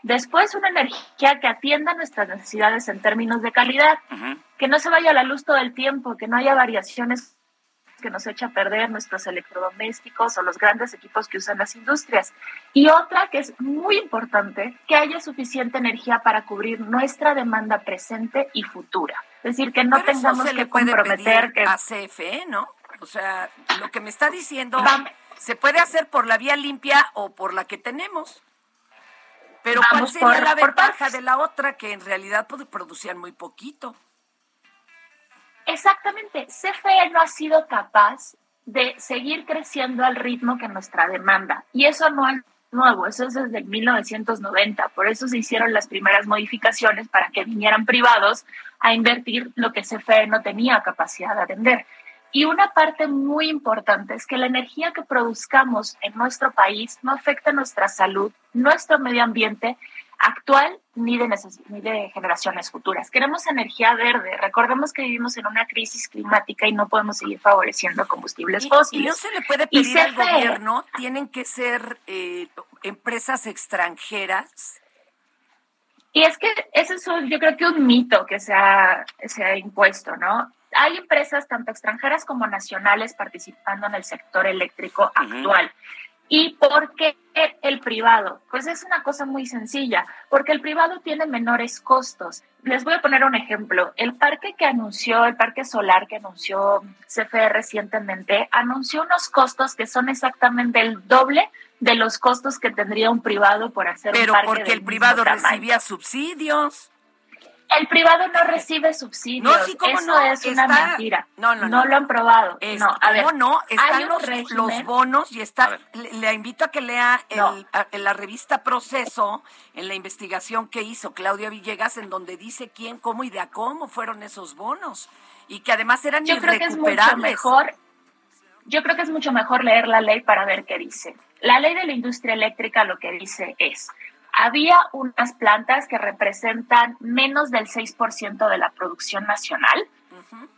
Después una energía que atienda nuestras necesidades en términos de calidad, que no se vaya a la luz todo el tiempo, que no haya variaciones que nos echa a perder nuestros electrodomésticos o los grandes equipos que usan las industrias. Y otra que es muy importante, que haya suficiente energía para cubrir nuestra demanda presente y futura. Es decir, que no Pero tengamos que comprometer que a CFE, ¿no? O sea, lo que me está diciendo se puede hacer por la vía limpia o por la que tenemos. Pero ¿cuál Vamos sería por- la ventaja de la otra que en realidad pues, producían muy poquito? Exactamente. CFE no ha sido capaz de seguir creciendo al ritmo que nuestra demanda. Y eso no es nuevo, eso es desde el 1990. Por eso se hicieron las primeras modificaciones para que vinieran privados a invertir lo que CFE no tenía capacidad de atender. Y una parte muy importante es que la energía que produzcamos en nuestro país no afecta nuestra salud, nuestro medio ambiente actual ni de, ni de generaciones futuras. Queremos energía verde. Recordemos que vivimos en una crisis climática y no podemos seguir favoreciendo combustibles fósiles. y no se le puede pedir al gobierno, tienen que ser eh, empresas extranjeras. Y es que ese es un- yo creo que un mito que se ha, se ha impuesto, ¿no? Hay empresas tanto extranjeras como nacionales participando en el sector eléctrico actual. ¿Y por qué el privado? Pues es una cosa muy sencilla, porque el privado tiene menores costos. Les voy a poner un ejemplo. El parque que anunció, el parque solar que anunció CFE recientemente, anunció unos costos que son exactamente el doble de los costos que tendría un privado por hacer un Pero parque porque del el privado tamaño. recibía subsidios. El privado no recibe subsidios. No, sí, cómo Eso no, es una está- mentira. No, no, no. lo han probado. Es- no, a ver, ¿Cómo no? Están los, régimen- los bonos y está. Le, le invito a que lea el- a- en la revista Proceso, en la investigación que hizo Claudia Villegas, en donde dice quién, cómo y de a cómo fueron esos bonos. Y que además eran Yo creo que es mucho mejor. Yo creo que es mucho mejor leer la ley para ver qué dice. La ley de la industria eléctrica lo que dice es, había unas plantas que representan menos del 6% de la producción nacional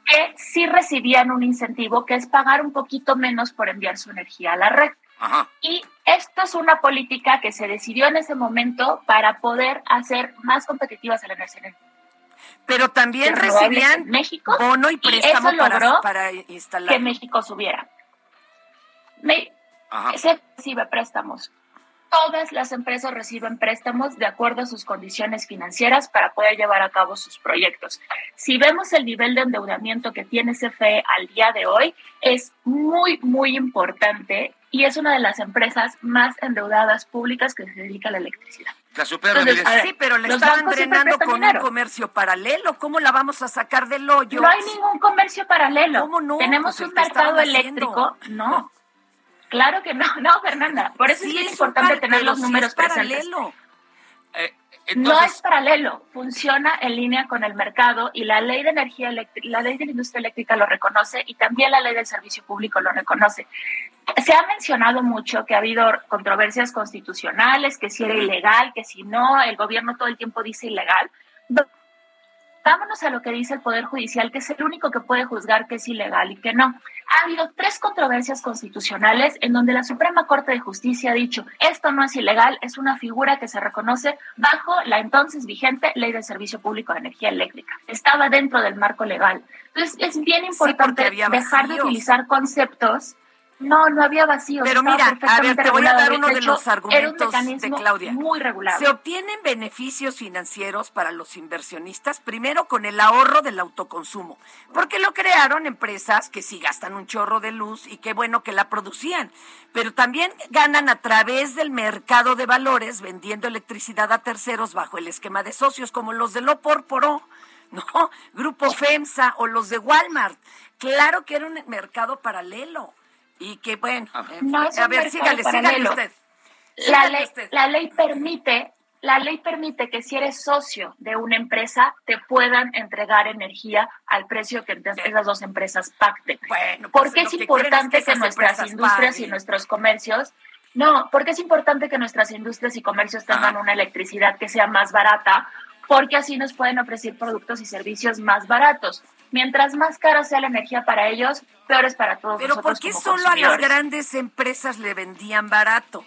que sí recibían un incentivo que es pagar un poquito menos por enviar su energía a la red. Y esto es una política que se decidió en ese momento para poder hacer más competitivas a la energía Pero también recibían México bono y préstamo eso para, logró para instalar. que México subiera. Me- se recibe préstamos. Todas las empresas reciben préstamos de acuerdo a sus condiciones financieras para poder llevar a cabo sus proyectos. Si vemos el nivel de endeudamiento que tiene CFE al día de hoy, es muy, muy importante y es una de las empresas más endeudadas públicas que se dedica a la electricidad. Entonces, a ver, sí, pero le estaban drenando con dinero. un comercio paralelo. ¿Cómo la vamos a sacar del hoyo? No hay ningún comercio paralelo. ¿Cómo no? Tenemos Pues un mercado haciendo. eléctrico. No. Claro que no, no, Fernanda. Por eso Sí, es bien es importante par- tener los sí números es presentes. paralelo. No es paralelo, funciona en línea con el mercado y la ley de energía eléctrica, la ley de la industria eléctrica lo reconoce y también la ley del servicio público lo reconoce. Se ha mencionado mucho que ha habido controversias constitucionales, que si era ilegal, que si no, el gobierno todo el tiempo dice ilegal, Vámonos a lo que dice el Poder Judicial, que es el único que puede juzgar que es ilegal y que no. Ha habido tres controversias constitucionales en donde la Suprema Corte de Justicia ha dicho, esto no es ilegal, es una figura que se reconoce bajo la entonces vigente Ley de Servicio Público de Energía Eléctrica. Estaba dentro del marco legal. Entonces, es bien importante dejar de utilizar conceptos no, no había vacío. Pero mira, a ver, te voy a dar uno de, los argumentos de Claudia. Muy regular. Se obtienen beneficios financieros para los inversionistas, primero con el ahorro del autoconsumo, porque lo crearon empresas que sí gastan un chorro de luz y qué bueno que la producían, pero también ganan a través del mercado de valores vendiendo electricidad a terceros bajo el esquema de socios como los de Loporporo. ¿no? Grupo FEMSA o los de Walmart. Claro que era un mercado paralelo. Y que bueno, no a ver, sígale, sígale usted. la ley, la ley permite, la ley permite que si eres socio de una empresa te puedan entregar energía al precio que esas dos empresas pacten. Bueno, pues porque es importante que, nuestras industrias y nuestros comercios no, porque es importante que nuestras industrias y comercios tengan una electricidad que sea más barata, porque así nos pueden ofrecer productos y servicios más baratos. Mientras más cara sea la energía para ellos, peor es para todos Pero. ¿por qué solo a las grandes empresas le vendían barato?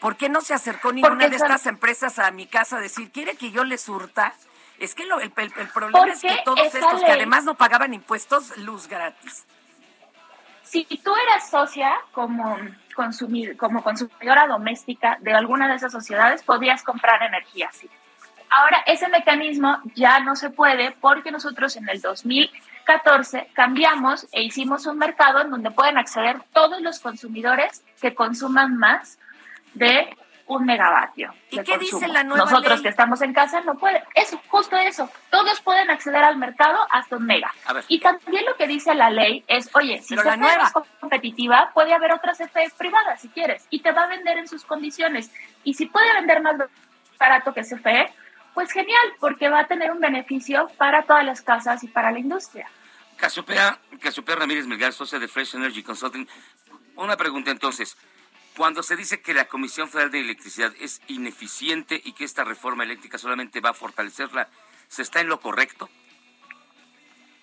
¿Por qué no se acercó ninguna de estas empresas a mi casa a decir, ¿quiere que yo les surta? Es que el, problema es que todos estos que además no pagaban impuestos, luz gratis. Si tú eras socia como, consumir, como consumidora doméstica de alguna de esas sociedades, podías comprar energía, sí. Ahora, ese mecanismo ya no se puede porque nosotros en el 2014 cambiamos e hicimos un mercado en donde pueden acceder todos los consumidores que consuman más de un megavatio. ¿Y qué dice la nueva Nosotros que estamos en casa no pueden. Es justo eso. Todos pueden acceder al mercado hasta un mega. Y también lo que dice la ley es, oye, si la nueva es competitiva, puede haber otras CFE privadas si quieres y te va a vender en sus condiciones. Y si puede vender más barato que CFE, pues genial, porque va a tener un beneficio para todas las casas y para la industria. Casiopea, Casiopea Ramírez Melgar, socia de Fresh Energy Consulting. Una pregunta entonces. Cuando se dice que la Comisión Federal de Electricidad es ineficiente y que esta reforma eléctrica solamente va a fortalecerla, ¿se está en lo correcto?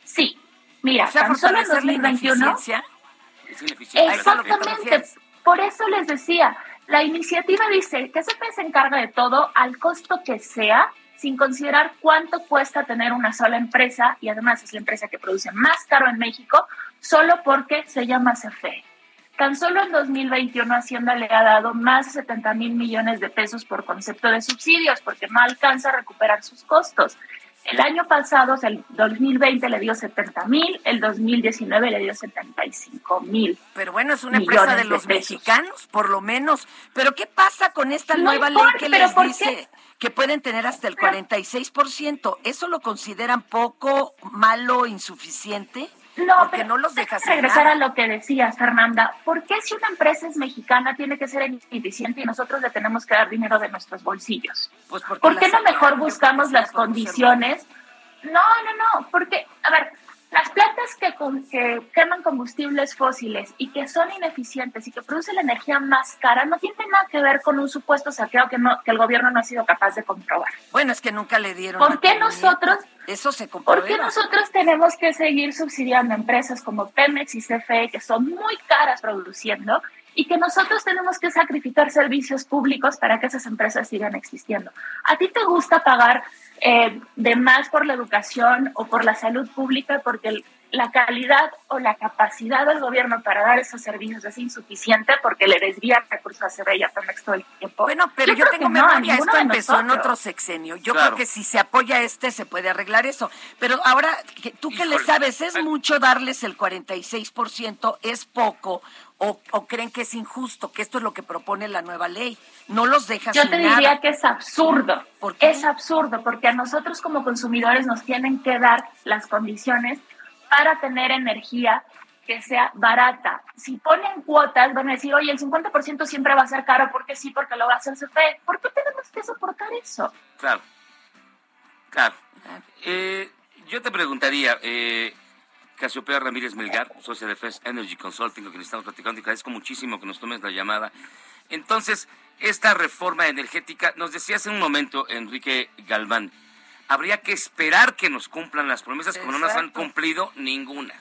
Sí. Mira, tan solo en 2021... Es ineficiente. Exactamente. Por eso les decía, la iniciativa dice que CFE se encarga de todo al costo que sea sin considerar cuánto cuesta tener una sola empresa y además es la empresa que produce más caro en México solo porque se llama CFE. Tan solo en 2021 Hacienda le ha dado más de 70 mil millones de pesos por concepto de subsidios porque no alcanza a recuperar sus costos. El año pasado, el 2020 le dio 70 mil, el 2019 le dio 75 mil. Pero bueno, es una empresa de los mexicanos, por lo menos. Pero ¿qué pasa con esta nueva ley que les dice que pueden tener hasta el 46%? ¿Eso lo consideran poco, malo, insuficiente? No, porque pero no los dejas regresar a lo que decías, Fernanda. ¿Por qué si una empresa es mexicana tiene que ser ineficiente y nosotros le tenemos que dar dinero de nuestros bolsillos? Pues porque ¿Por qué no mejor buscamos las condiciones? No, no, no, porque, a ver, las plantas que, con- que queman combustibles fósiles y que son ineficientes y que producen la energía más cara no tienen nada que ver con un supuesto saqueo que, no, que el gobierno no ha sido capaz de comprobar. Bueno, es que nunca le dieron. ¿Por qué nosotros Eso se ¿Por comprueba. qué nosotros tenemos que seguir subsidiando empresas como Pemex y CFE que son muy caras produciendo y que nosotros tenemos que sacrificar servicios públicos para que esas empresas sigan existiendo? ¿A ti te gusta pagar eh, de más por la educación o por la salud pública porque el- la calidad o la capacidad del gobierno para dar esos servicios es insuficiente porque le desvía recursos a CFE y a Pemex todo el tiempo? Bueno, pero yo, tengo que no, memoria, esto empezó en otro sexenio. Yo Claro. creo que si se apoya este se puede arreglar eso. Pero ahora, que- ¿tú qué le sabes? ¿Es mucho darles el 46%? ¿Es poco? O, o creen que es injusto? Que esto es lo que propone la nueva ley. No los dejas Yo sin te nada. diría que es absurdo. ¿Por qué? Es absurdo porque a nosotros como consumidores nos tienen que dar las condiciones para tener energía que sea barata. Si ponen cuotas, van a decir, oye, el 50% siempre va a ser caro porque sí, porque lo va a hacer CFE. ¿Por qué tenemos que soportar eso? Claro. Claro. Eh, yo te preguntaría, eh, Casiopea Ramírez Melgar, socia de Fresh Energy Consulting, con quien estamos platicando, y agradezco muchísimo que nos tomes la llamada. Entonces, esta reforma energética, nos decía hace un momento Enrique Galván, habría que esperar que nos cumplan las promesas, como no nos han cumplido ninguna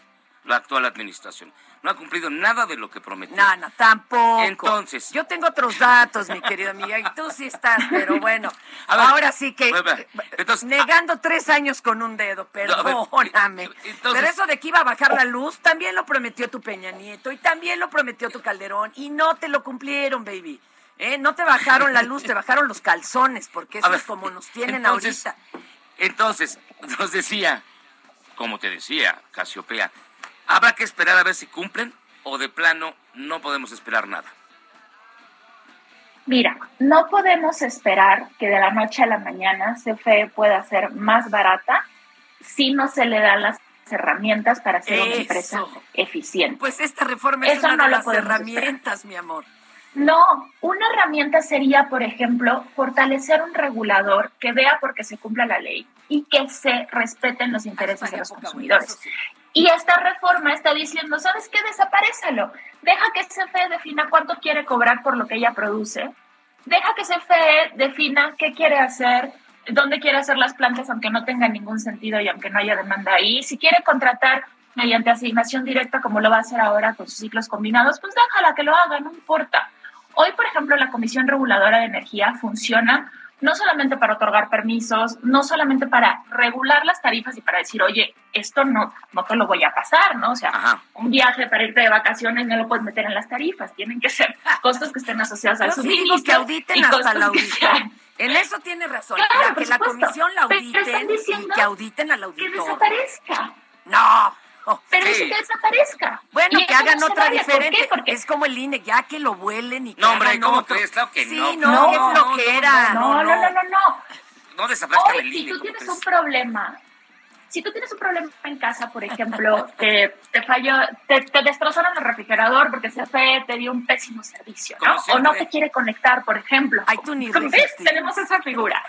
la actual administración. No ha cumplido nada de lo que prometió. No, no, tampoco. Entonces. Yo tengo otros datos, mi querido amiga, y tú sí estás, pero bueno. A ver, ahora sí que. a ver, entonces- negando tres años con un dedo, a ver, perdóname. entonces- pero eso de que iba a bajar la luz, también lo prometió tu Peña Nieto, y también lo prometió tu Calderón, y no te lo cumplieron, baby. ¿Eh? No te bajaron la luz, te bajaron los calzones, porque eso A es como nos tienen entonces- ahorita. Entonces, nos decía, como te decía, Casiopea, habrá que esperar a ver si cumplen o de plano no podemos esperar nada. Mira, no podemos esperar que de la noche a la mañana CFE pueda ser más barata si no se le dan las herramientas para ser una empresa eficiente. Pues esta reforma es Eso una no de las herramientas, mi amor. No, una herramienta sería, por ejemplo, fortalecer un regulador que vea porque se cumpla la ley y que se respeten los intereses de los consumidores. Y esta reforma está diciendo, ¿sabes qué? Desaparécelo. Deja que CFE defina cuánto quiere cobrar por lo que ella produce. Deja que CFE defina qué quiere hacer, dónde quiere hacer las plantas, aunque no tenga ningún sentido y aunque no haya demanda ahí. Si quiere contratar mediante asignación directa, como lo va a hacer ahora con sus ciclos combinados, pues déjala que lo haga, no importa. Hoy, por ejemplo, la Comisión Reguladora de Energía funciona no solamente para otorgar permisos, no solamente para regular las tarifas y para decir, oye, esto no, no te lo voy a pasar, ¿no? O sea, un viaje para irte de vacaciones no lo puedes meter en las tarifas, tienen que ser costos que estén asociados al sí suministro. digo que auditen y hasta la que auditor. sean- En eso tiene razón. Claro, que la comisión la están y que auditen al Que auditor. desaparezca. No. Pero Sí. sí que desaparezca. Bueno, Y que eso hagan no otra. ¿Por diferente. qué? Porque Es como el INE, ya que lo vuelen y que No, hombre, ¿cómo otro. crees? Claro que sí, no. no, No, qué no, flojera. No, no, no, no, no. No desaparezcan Hoy, el si INE. tú ¿cómo tienes un problema, si tú tienes un problema en casa, por ejemplo, te, te falló, te, te destrozaron el refrigerador porque CFE te dio un pésimo servicio, ¿no? O no te quiere conectar, por ejemplo. Ay, tú ni ¿Ves? Tenemos esa figura.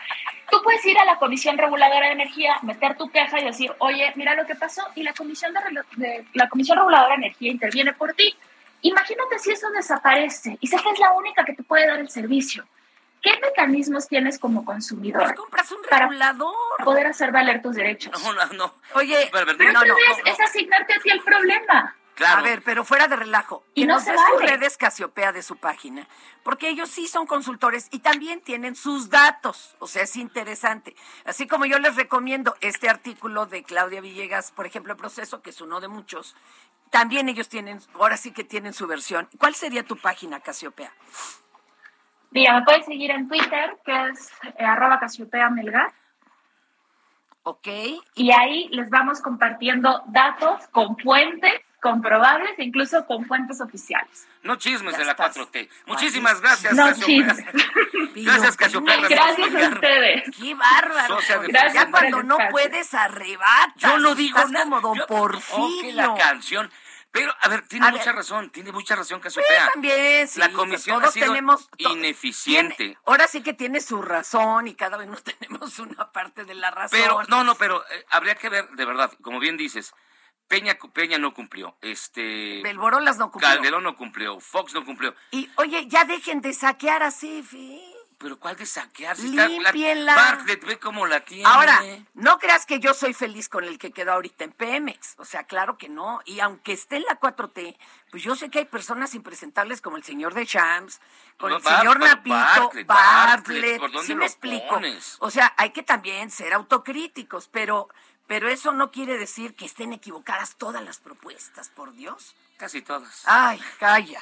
Tú puedes ir a la Comisión Reguladora de Energía, meter tu queja y decir, oye, mira lo que pasó, y la Comisión, de, de- la Comisión Reguladora de Energía interviene por ti. Imagínate si eso desaparece y CFE es la única que te puede dar el servicio. ¿Qué mecanismos tienes como consumidor Pues compras un para regulador. poder hacer valer tus derechos? No, no, no. Oye, Pero, pero, Pero no, es asignarte a ti el problema. Claro. A ver, pero fuera de relajo. Y que no nos se vale. redes Casiopea de su página. Porque ellos sí son consultores y también tienen sus datos. O sea, es interesante. Así como yo les recomiendo este artículo de Claudia Villegas, por ejemplo, el proceso, que es uno de muchos. También ellos tienen, ahora sí que tienen su versión. ¿Cuál sería tu página, Casiopea? Mira, me puedes seguir en Twitter, que es eh, arroba Casiopea Melgar, ¿Ok? y ahí les vamos compartiendo datos con fuentes comprobables, e incluso con fuentes oficiales. No chismes Ya de la estás. 4T. Muchísimas gracias, No Casiopea. chismes. Gracias, Casiopea. Gracias a ustedes. ¡Qué bárbaro! Gracias ya cuando no puedes arrebatas. Yo no digo Estás nada. como don Yo- Porfirio. Oh, que la canción. Pero, a ver, tiene A mucha ver. razón, tiene mucha razón, Pues Casiopea. también, sí, La comisión todos ha sido tenemos, ineficiente. tiene- ahora sí que tiene su razón y cada uno tenemos una parte de la razón. Pero, no, no, pero eh, habría que ver, de verdad, como bien dices, Peña, Peña no cumplió, este... Belborolas no cumplió. Calderón no cumplió, Fox no cumplió. Y oye, ya dejen de saquear a Cefe. Pero ¿cuál de saquear? Si está- la- Límpienla. Bartlett ve cómo la tiene. Ahora, no creas que yo soy feliz con el que quedó ahorita en Pemex. O sea, claro que no. Y aunque esté en la 4T, pues yo sé que hay personas impresentables como el señor de Champs, con No, el Bar- señor Napito, Bartlett, Bartlett. Bartlett, ¿por dónde ¿Sí me explico? pones? O sea, hay que también ser autocríticos, pero, pero eso no quiere decir que estén equivocadas todas las propuestas, por Dios. Casi todas. Ay, calla.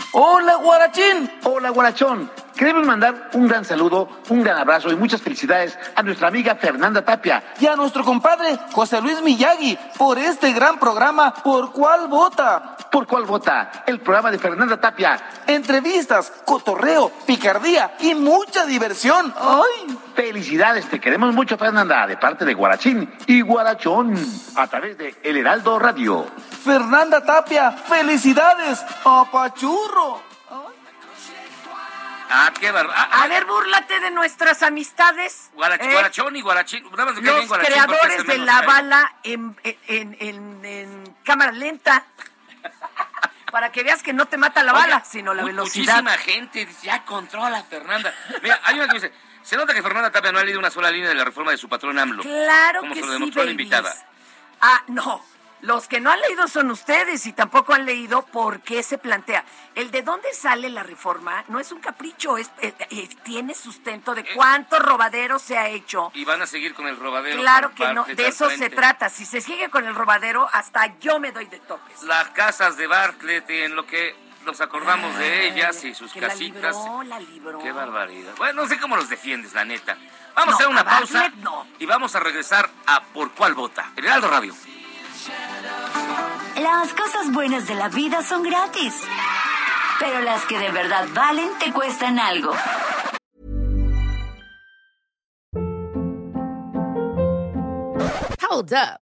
Hola, guarachín. Hola, guarachón. Queremos mandar un gran saludo, un gran abrazo y muchas felicidades a nuestra amiga Fernanda Tapia. Y a nuestro compadre José Luis Miyagi por este gran programa ¿Por cuál vota? ¿Por cuál vota? El programa de Fernanda Tapia. Entrevistas, cotorreo, picardía y mucha diversión. ¡Ay! Felicidades, te queremos mucho Fernanda, de parte de Guarachín y Guarachón, a través de El Heraldo Radio. Fernanda Tapia, felicidades, apachurro. Ah, qué barba. A ver, búrlate de nuestras amistades. Guarach- ¿eh? Guarachón y Guarachín. Nada más Los Guarachín creadores es el de la bala en, en, en- en cámara lenta. Para que veas que no te mata la bala, sino la velocidad. Muchísima gente dice, ya controla a Fernanda. Mira, hay una que dice, se nota que Fernanda Tapia no ha leído una sola línea de la reforma de su patrón AMLO. Claro como que se lo sí, demostró la babies. invitada. Ah, no. Los que no han leído son ustedes y tampoco han leído por qué se plantea. El de dónde sale la reforma no es un capricho, es, eh, eh, tiene sustento de cuánto robadero se ha hecho. Y van a seguir con el robadero. Claro que no, de eso se trata. Si se sigue con el robadero, hasta yo me doy de topes. Las casas de Bartlett, en lo que nos acordamos de ellas y sus Que la casitas. libró, la libró. Qué barbaridad. Bueno, no sé cómo los defiendes, la neta. Vamos No, a hacer una a pausa Bartlett no. y vamos a regresar a Por cuál vota. En Heraldo Radio. Las cosas buenas de la vida son gratis. Pero las que de verdad valen te cuestan algo. Hold up.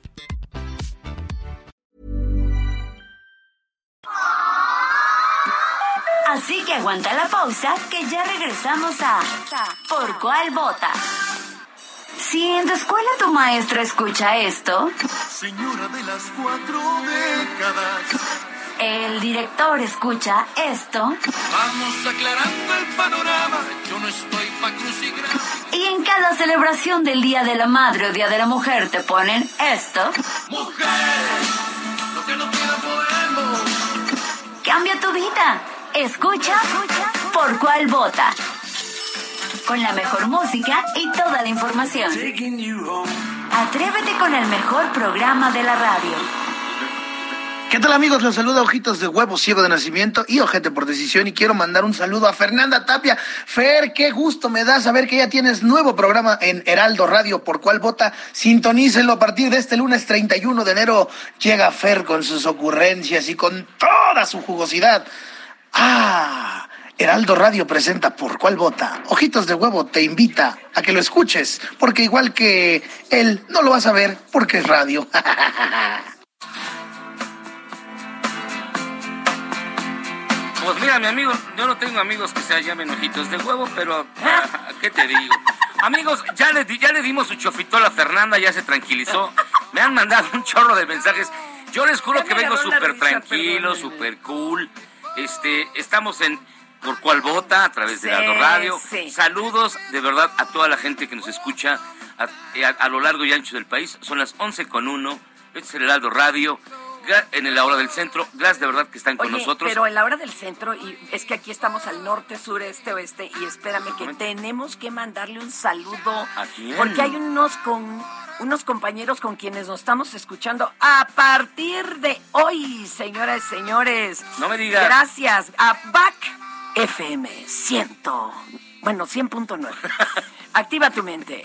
Así que aguanta la pausa que ya regresamos a ¿Por cuál vota? Si en tu escuela tu maestra escucha esto, Señora de las cuatro décadas. el director escucha esto Vamos aclarando el panorama. Yo no estoy pa' y en cada celebración del Día de la Madre o Día de la Mujer te ponen esto, Mujer, lo que no queda podemos. cambia tu vida. Escucha ¿Por cuál vota? Con la mejor música y toda la información. Atrévete con el mejor programa de la radio. ¿Qué tal amigos? Los saluda Ojitos de Huevo, Ciego de Nacimiento y Ojete por Decisión y quiero mandar un saludo a Fernanda Tapia. Fer, qué gusto me da saber que ya tienes nuevo programa en Heraldo Radio, por cual vota. Sintonícenlo a partir de este lunes 31 de enero. Llega Fer con sus ocurrencias y con toda su jugosidad. Ah, Heraldo Radio presenta por cuál vota. Ojitos de Huevo te invita a que lo escuches, porque igual que él, no lo vas a ver porque es radio. Pues mira, mi amigo, yo no tengo amigos que se llamen ojitos de huevo, pero ¿qué te digo? Amigos, ya le, di- ya le dimos su chofitol a Fernanda, ya se tranquilizó. Me han mandado un chorro de mensajes. Yo les juro que vengo súper tranquilo, súper cool. Este, estamos en Por Cuál Vota a través de Sí, la Radio. sí. Saludos de verdad a toda la gente que nos escucha a, a- a lo largo y ancho del país. Son las 11 con 1. Este es el Heraldo Radio. En la hora del centro. Gracias de verdad que están con nosotros. pero en la hora del centro, y es que aquí estamos al norte, sur, este, oeste, y espérame que tenemos que mandarle un saludo. ¿A quién? Porque hay unos con unos compañeros con quienes nos estamos escuchando a partir de hoy, señoras y señores. No me digas. Gracias a BAC FM 100. Bueno, 100.9. Activa tu mente.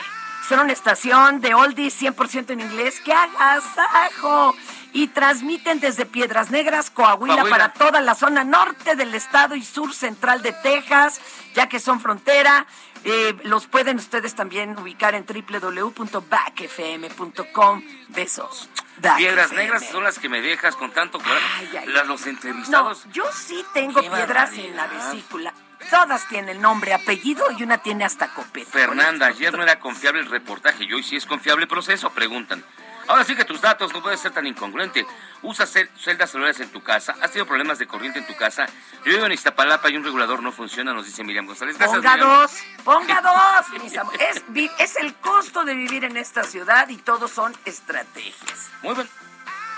Será una estación de oldies 100% en inglés que agasajo. Y transmiten desde Piedras Negras, Coahuila, Coahuila. para toda la zona norte del estado y sur central de Texas, ya que son frontera. Eh, los pueden ustedes también ubicar en www.backfm.com. Besos. Back Piedras FM. negras son las que me dejas con tanto coraje. Los No, entrevistados. yo sí tengo Qué piedras en la vesícula. Todas tienen nombre, apellido y una tiene hasta copete. Fernanda, ayer no era confiable el reportaje y hoy sí es confiable el proceso, preguntan. Ahora sí que tus datos no pueden ser tan incongruente. Usas cel- celdas celulares en tu casa, has tenido problemas de corriente en tu casa. Yo vivo en Iztapalapa y un regulador no funciona, nos dice Miriam González. Gracias, Ponga Miriam. dos, ponga dos, mis amores. Es, el costo de vivir en esta ciudad y todos son estrategias. Muy buen,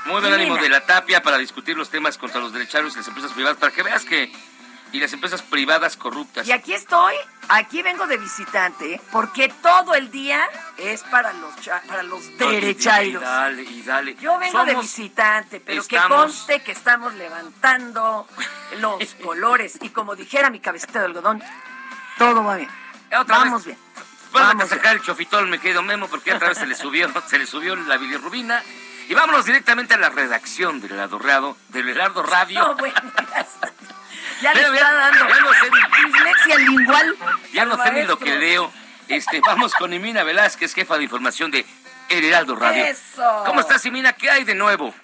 muy buen ánimo de la tapia para discutir los temas contra los derecharios y las empresas privadas, para que veas que. Y las empresas privadas corruptas. Y aquí estoy, aquí vengo de visitante, porque todo el día es para los cha- para los derechairos. Y dale, y dale. Yo vengo de visitante, pero que estamos- conste que estamos levantando los colores. Y como dijera mi cabecita de algodón, todo va bien. Otra Vamos vez. bien. Vamos a sacar el chofitol, me quedo Memo, porque otra vez se le subió, se le subió la bilirrubina. Y vámonos directamente a la redacción del Heraldo Radio. Del Heraldo Radio. No, bueno, ya, le está dando ya no sé ni- dislexia lingual. Ya no sé ni lo que leo. Este, vamos con Emina Velázquez, jefa de información de El Heraldo Radio. Eso. ¿Cómo estás, Emina? ¿Qué hay de nuevo?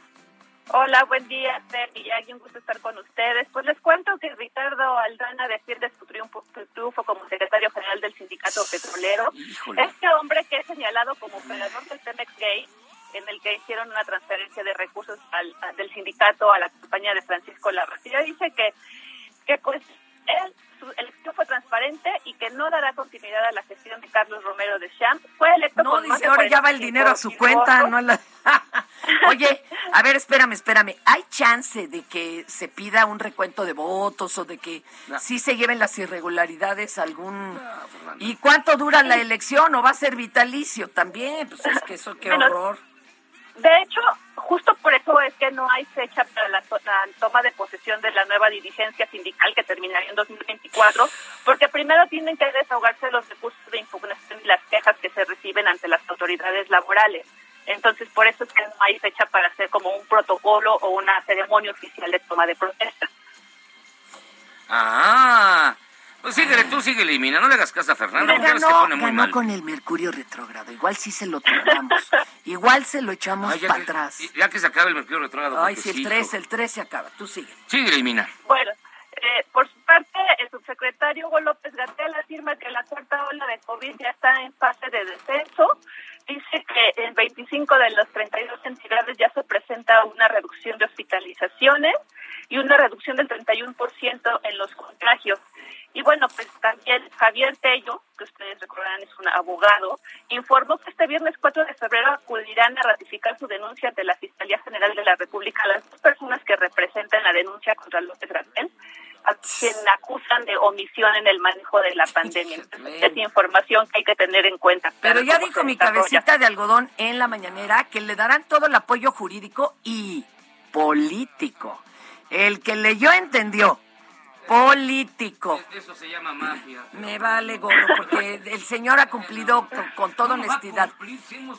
Hola, buen día, Fer y Jackie, un gusto estar con ustedes. Pues les cuento que Ricardo Aldana defiende su triunfo, su triunfo como secretario general del sindicato petrolero. Este hombre que es señalado como operador del Pemex Gay, en el que hicieron una transferencia de recursos al- a- del sindicato a la compañía de Francisco Larracia, dice que, que pues él, su elección fue transparente y que no dará continuidad a la gestión de Carlos Romero de Champ. Fue electo No, con más dice, de ahora ya va el 45 dinero a su cuenta, votos. no a la... Oye, a ver, espérame, espérame. ¿Hay chance de que se pida un recuento de votos o de que sí se lleven las irregularidades algún... ¿Y cuánto dura la elección o va a ser vitalicio también? Pues es que eso, qué horror. De hecho, justo por eso es que no hay fecha para la, to- la toma de posesión de la nueva dirigencia sindical que terminaría en 2024, porque primero tienen que desahogarse los recursos de impugnación y las quejas que se reciben ante las autoridades laborales. Entonces, por eso es que no hay fecha para hacer como un protocolo o una ceremonia oficial de toma de protesta. Ah, pues síguele tú, síguele, Emina. No le hagas caso a Fernando, porque ves que ganó, pone muy ganó mal. con el Mercurio retrógrado. Igual sí se lo tratamos. Igual se lo echamos Ay, para que- atrás. Ya que se acabe el mercurio retrógrado. Ay, si el sí, 3, el 3 se acaba. Tú sigue. Síguele, Emina. Bueno, eh, por su parte, el subsecretario Hugo López Gatel afirma que la cuarta ola de COVID ya está en fase de descenso. Dice que en 25 de las 32 entidades ya se presenta una reducción de hospitalizaciones y una reducción del 31% en los contagios. Y bueno, pues también Javier Tello, que ustedes recordarán es un abogado, informó que este viernes 4 de febrero acudirán a ratificar su denuncia ante la Fiscalía General de la República las dos personas que representan la denuncia contra López Gatel, a quien acusan de omisión en el manejo de la pandemia. Entonces, es información que hay que tener en cuenta. Pero ya dijo mi cabecita de algodón en la mañanera que le darán todo el apoyo jurídico y político. El que leyó entendió. Político. Eso se llama mafia. Me vale gorro, porque el señor ha cumplido con, con toda ¿Cómo va a honestidad.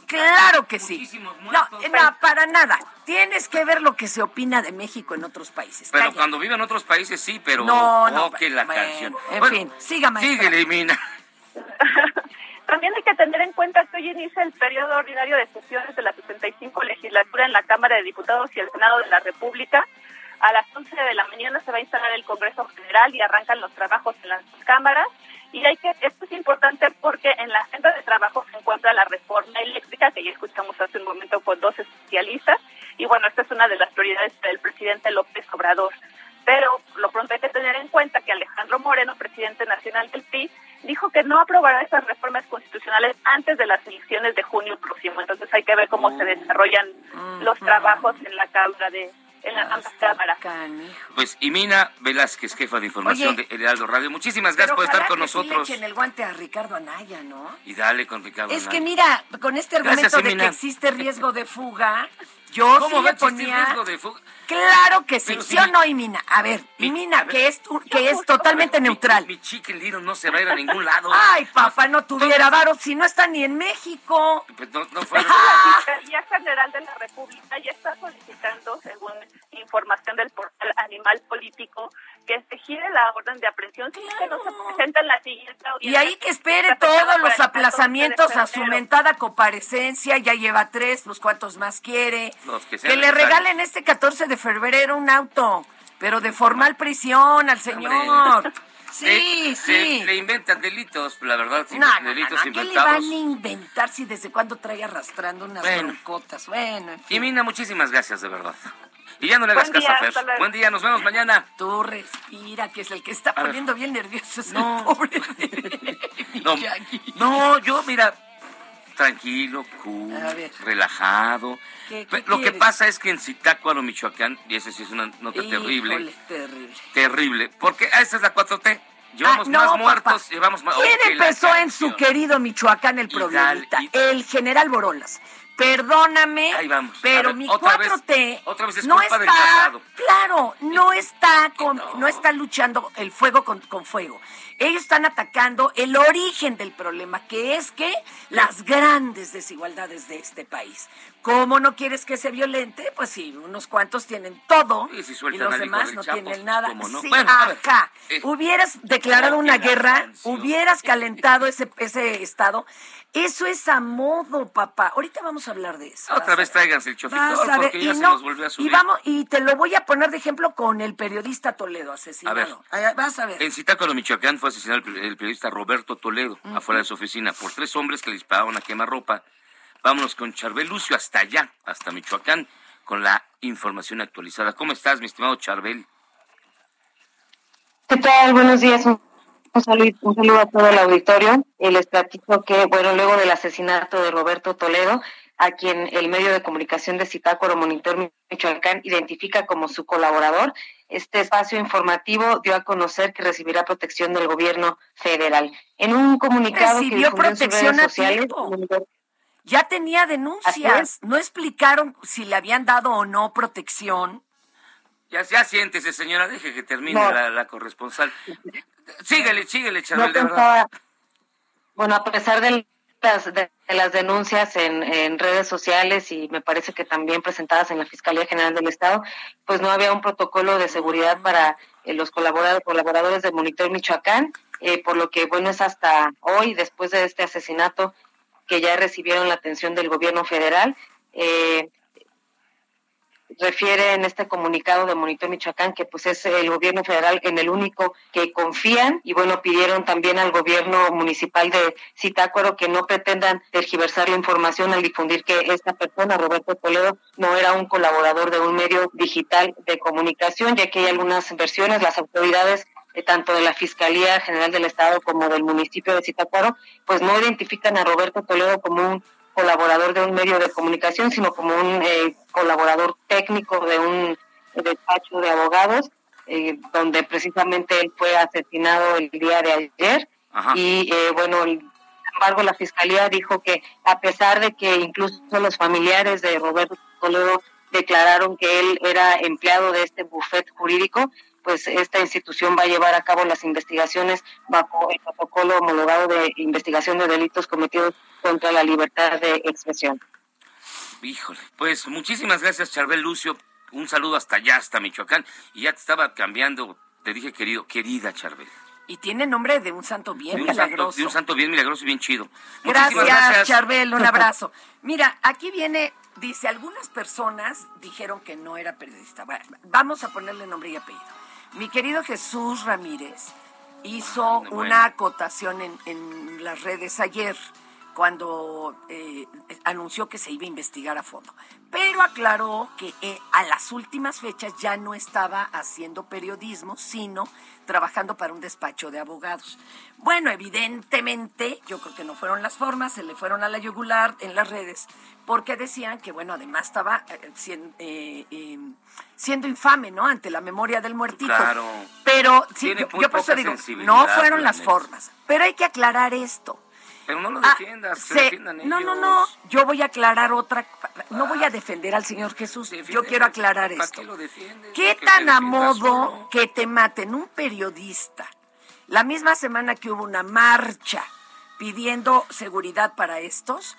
Claro que sí. No, eh, no, para nada. Tienes que ver lo que se opina de México en otros países. Pero Calla. cuando vive en otros países sí, pero... No, no, Oh, que la bueno, canción. en Bueno, fin, siga, maestra. Síguele, Emina. También hay que tener en cuenta que hoy inicia el periodo ordinario de sesiones de la 65 legislatura en la Cámara de Diputados y el Senado de la República. A las 11 de la mañana se va a instalar el Congreso General y arrancan los trabajos en las cámaras. Y hay que, esto es importante porque en la agenda de trabajo se encuentra la reforma eléctrica, que ya escuchamos hace un momento con dos especialistas. Y bueno, esta es una de las prioridades del presidente López Obrador. Pero lo pronto hay que tener en cuenta que Alejandro Moreno, presidente nacional del PRI, dijo que no aprobará esas reformas constitucionales antes de las elecciones de junio próximo. Entonces hay que ver cómo se desarrollan los trabajos en la Cámara de en la Pues Emina Velázquez, jefa de información Oye. de Heraldo Radio. Muchísimas gracias por estar con que sí nosotros. le echen el guante a Ricardo Anaya, ¿no? Y dale con Ricardo. Es que Anaya. mira, con este argumento Gracias, de Emina. que existe riesgo de fuga, yo ¿Cómo sí va a le ponía... riesgo de fuga? Claro que sí, ¿sí o mi- no, Imina? A ver, Imina, que es, tu- que es totalmente Mi- neutral. Mi, chicken little no se va a ir a ningún lado. Ay, papá, no tuviera varo si no está ni en México. Pues no, no fue. La Fiscalía General de la República ya está solicitando, según información del portal Animal Político, que se gire la orden de aprehensión si es que no se presenta en la siguiente Y audiencia. ahí que espere todos los el 14 de aplazamientos a su mentada comparecencia, ya lleva tres, los cuantos más quiere. Los que le regalen este 14 de febrero un auto, pero de formal prisión al señor. Sí, Le- sí. Le, le inventan delitos, la verdad, sí, No, no, no, delitos no, ¿qué le inventados. van a inventar si desde cuándo trae arrastrando unas Bueno. Bueno, en fin. Y Mina, muchísimas gracias, de verdad. Y ya no le hagas Buen caso a día, hasta Fer. Buen día, nos vemos mañana. Tú respira, que es el que está A ver. poniendo bien nervioso. No. pobre. No, no, yo, mira, Tranquilo, cool, relajado. ¿Qué- Pe- qué Lo que pasa es que en Zitácuaro, Michoacán, y esa sí es una nota terrible, Híjole, terrible. terrible, porque ah, esa es la 4T. Llevamos Ah, no, más papá. muertos, llevamos más... ¿Quién la empezó en su querido Michoacán el problemita? El general Borolas. Perdóname, Ahí vamos. pero ver, mi otra vez- 4T otra vez es no culpa está, del pasado. claro, no está con, no. está luchando el fuego con, con fuego. Ellos están atacando el origen del problema, que es que las grandes desigualdades de este país. ¿Cómo no quieres que se violente? Pues sí, unos cuantos tienen todo Y si y sueltan los demás no Chapo, tienen nada. ¿cómo no? Sí, Bueno, ver, eh, hubieras declarado una guerra, canción. hubieras calentado ese, ese estado. Eso es a modo, papá. Ahorita vamos a hablar de eso. Otra vez tráiganse el chofito, Vas a ver, porque ya y se no, nos volvió a subir. Y vamos, y te lo voy a poner de ejemplo con el periodista Toledo asesinado. A ver. Vas a ver. En Zitácuaro, Michoacán, fue asesinado el, el periodista Roberto Toledo, afuera de su oficina, por tres hombres que le disparaban a quemarropa. Vámonos con Charbel Lucio hasta allá, hasta Michoacán, con la información actualizada. ¿Cómo estás, mi estimado Charbel? ¿Qué tal? Buenos días. Un, saludo, un saludo a todo el auditorio. Eh, les platico que, bueno, luego del asesinato de Roberto Toledo, a quien el medio de comunicación de Zitácuaro Monitor Michoacán identifica como su colaborador, este espacio informativo dio a conocer que recibirá protección del gobierno federal. En un comunicado que Recibió difundió en sus protección redes a sociales, tiempo. Ya tenía denuncias. No explicaron si le habían dado o no protección. Ya, ya siéntese, señora, deje que termine No. la, la corresponsal. Síguele, síguele, no Charbel, de verdad. bueno, a pesar de las, de, de las denuncias en, en redes sociales y me parece que también presentadas en la Fiscalía General del Estado, pues no había un protocolo de seguridad para eh, los colaboradores, colaboradores de Monitor Michoacán, eh, por lo que, bueno, es hasta hoy, después de este asesinato, que ya recibieron la atención del gobierno federal. Eh, refiere en este comunicado de Monitor Michoacán que pues es el gobierno federal en el único que confían y bueno pidieron también al gobierno municipal de Zitácuaro que no pretendan tergiversar la información al difundir que esta persona Roberto Toledo no era un colaborador de un medio digital de comunicación ya que hay algunas versiones las autoridades eh, tanto de la Fiscalía General del Estado como del municipio de Zitácuaro pues no identifican a Roberto Toledo como un colaborador de un medio de comunicación, sino como un eh, colaborador técnico de un despacho de abogados, eh, donde precisamente él fue asesinado el día de ayer. Y bueno, sin embargo, la fiscalía dijo que a pesar de que incluso los familiares de Roberto Toledo declararon que él era empleado de este bufet jurídico, pues esta institución va a llevar a cabo las investigaciones bajo el protocolo homologado de investigación de delitos cometidos contra la libertad de expresión. Híjole, pues muchísimas gracias, Charbel Lucio. Un saludo hasta allá, hasta Michoacán. Y ya te estaba cambiando, te dije querido, querida Charbel. Y tiene nombre de un santo bien De un, santo, milagroso. de un santo bien milagroso y bien chido. Muchísimas Gracias, Charbel, un abrazo. Mira, aquí viene, dice, algunas personas dijeron que no era periodista. Bueno, vamos a ponerle nombre y apellido. Mi querido Jesús Ramírez hizo bueno. una acotación en, en las redes ayer cuando eh, anunció que se iba a investigar a fondo. Pero aclaró que eh, a las últimas fechas ya no estaba haciendo periodismo, sino trabajando para un despacho de abogados. Bueno, evidentemente, yo creo que no fueron las formas, se le fueron a la yugular en las redes, porque decían que, bueno, además estaba eh, eh, siendo infame, ¿no? Ante la memoria del muertito. Claro. Pero sí, yo, yo por eso digo, no fueron las formas. Pero hay que aclarar esto. Pero no lo Ah, defiendas, que se- defiendan no, no, ellos. no. Yo voy a aclarar otra. No voy a defender al Señor Jesús. Yo quiero aclarar ¿Para esto. qué lo defiendes? ¿Qué Que tan a modo que te maten un periodista? La misma semana que hubo una marcha pidiendo seguridad para estos.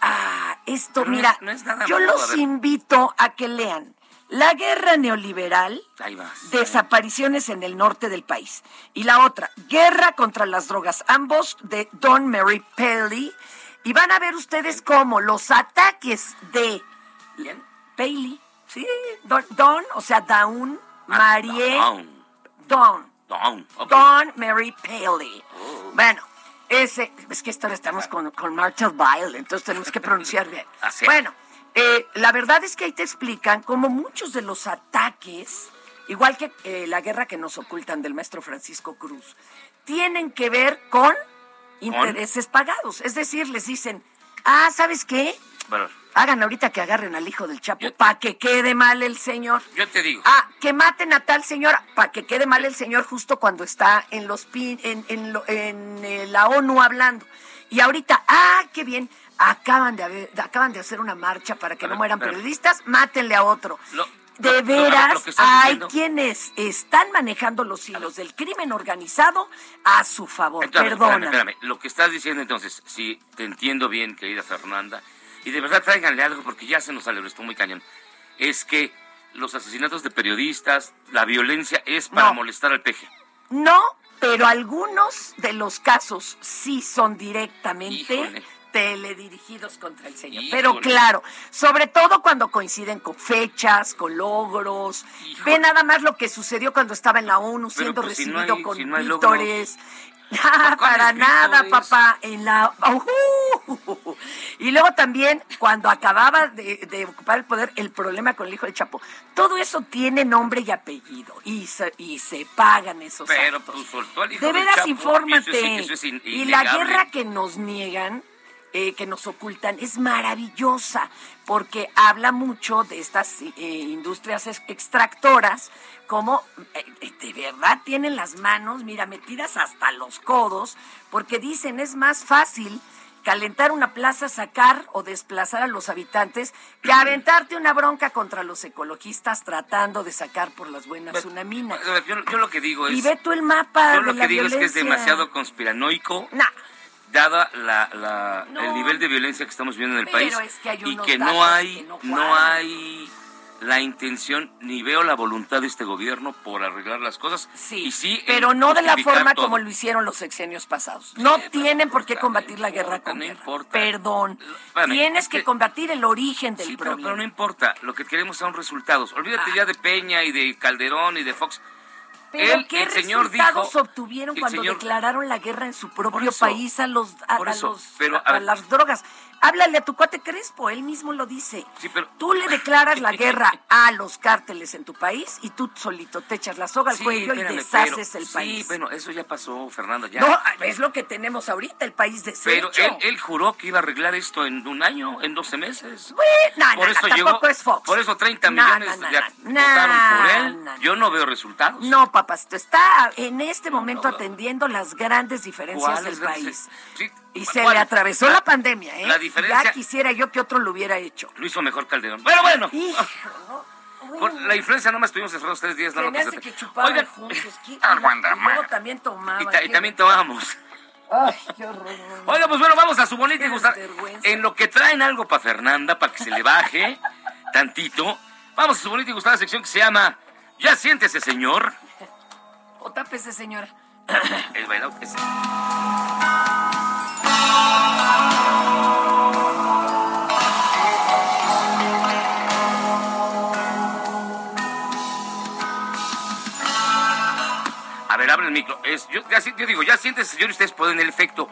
Ah, esto, Pero no mira, es- no es nada yo los a invito a que lean La guerra neoliberal Ahí vas. desapariciones en el norte del país. Y la otra, Guerra contra las drogas, ambos de Don Mary Paley. Y van a ver ustedes cómo los ataques de Paley, sí, Don, Don, o sea, Dawn, Marie, Down. Don, Down. ok. Don Mary Paley. Bueno, ese, es que esto estamos con, con Marshall Bile, entonces tenemos que pronunciar bien. Así. Bueno, eh, la verdad es que ahí te explican cómo muchos de los ataques, igual que eh, la guerra que nos ocultan del maestro Francisco Cruz, tienen que ver con intereses pagados. Es decir, les dicen, Ah, ¿sabes qué? Bueno, Hagan ahorita que agarren al hijo del Chapo para que quede mal el señor. yo te digo. Ah, que maten a tal señor para que quede mal el señor justo cuando está en los pin- en, en, lo- en, eh, la ONU hablando. Y ahorita, ah, qué bien, acaban de haber- acaban de hacer una marcha para que no mueran periodistas, mátenle a otro. Lo- De lo- lo- lo veras, hay diciendo- quienes están manejando los hilos del crimen organizado a su favor. Perdona. Lo que estás diciendo entonces, si te entiendo bien, querida Fernanda, y de verdad tráiganle algo porque ya se nos sale esto muy cañón, es que los asesinatos de periodistas, la violencia es para No. molestar al peje. No, pero algunos de los casos sí son directamente Híjole. Teledirigidos contra el señor. Híjole. Pero claro, sobre todo cuando coinciden con fechas, con logros. Ve nada más lo que sucedió cuando estaba en la ONU siendo pues, si no recibido hay- con si no vítores. Ah, para ¿Cuáles nada, vítores? papá. En la. ¡Ujú! Y luego también, cuando acababa de, de ocupar el poder, el problema con el hijo del Chapo. Todo eso tiene nombre y apellido. Y se, y se pagan esos Pero actos. pues soltó al hijo De del veras, Chapo, y infórmate. eso sí- eso es y la guerra que nos niegan, eh, que nos ocultan, es maravillosa, porque habla mucho de estas eh, industrias ex- extractoras, como eh, de verdad tienen las manos, mira, metidas hasta los codos, porque dicen es más fácil calentar una plaza, sacar o desplazar a los habitantes, que aventarte una bronca contra los ecologistas tratando de sacar por las buenas una mina. Yo, yo lo que digo es... Y ve tú el mapa Yo de lo la que digo es que es demasiado conspiranoico, Nah. Dada la, la- No. el nivel de violencia que estamos viendo en el país es que hay y que no hay que no no, hay la intención ni veo la voluntad de este gobierno por arreglar las cosas y sí en pero no de la forma todo. como lo hicieron los sexenios pasados. No tienen por qué combatir la guerra con guerra. Perdón. Espérame, Tienes es que, que- combatir el origen del Sí, pero, problema. pero no importa, lo que queremos son resultados. Olvídate Ah. ya de Peña y de Calderón y de Fox. Pero Él, ¿qué el señor resultados dijo, obtuvieron cuando señor- declararon la guerra en su propio eso, país a los a, a eso, los- pero, a- a a ver. las drogas? Háblale a tu cuate Crespo, él mismo lo dice. Sí, pero Tú le declaras la guerra a los cárteles en tu país y tú solito te echas la soga al Sí, cuello y deshaces pero- el país. Sí, bueno, eso ya pasó, Fernanda, ya. No, es lo que tenemos ahorita, el país deshecho. pero él, él juró que iba a arreglar esto en un año, en 12 meses. no, por no, eso no, llegó, tampoco es Fox. por eso 30 No, millones ya votaron por él. Yo no veo resultados. No, papacito, está en este momento atendiendo las grandes diferencias ¿Cuáles del país. Sí, Y se le atravesó la, pandemia, ¿eh? la diferencia- Ya quisiera yo que otro lo hubiera hecho. Lo hizo mejor Calderón. Bueno, bueno. Hijo, Con la influencia nomás estuvimos encerrados tres días. No, me hace que chupaban Oigan, juntos. ¿qué? Aguanta, y luego también tomaban. y, ta- y ¿qué? también tomamos. Ay, qué horror. Oiga, pues bueno, vamos a su bonita y gustar. En lo que traen algo para Fernanda, para que se le baje tantito, vamos a su bonita y gustada sección que se llama Ya siéntese, señor. O tápese, señora. El bailado que se- A ver, abre el micro. Es, yo, ya, yo digo, ya siéntese, señor, y ustedes ponen el efecto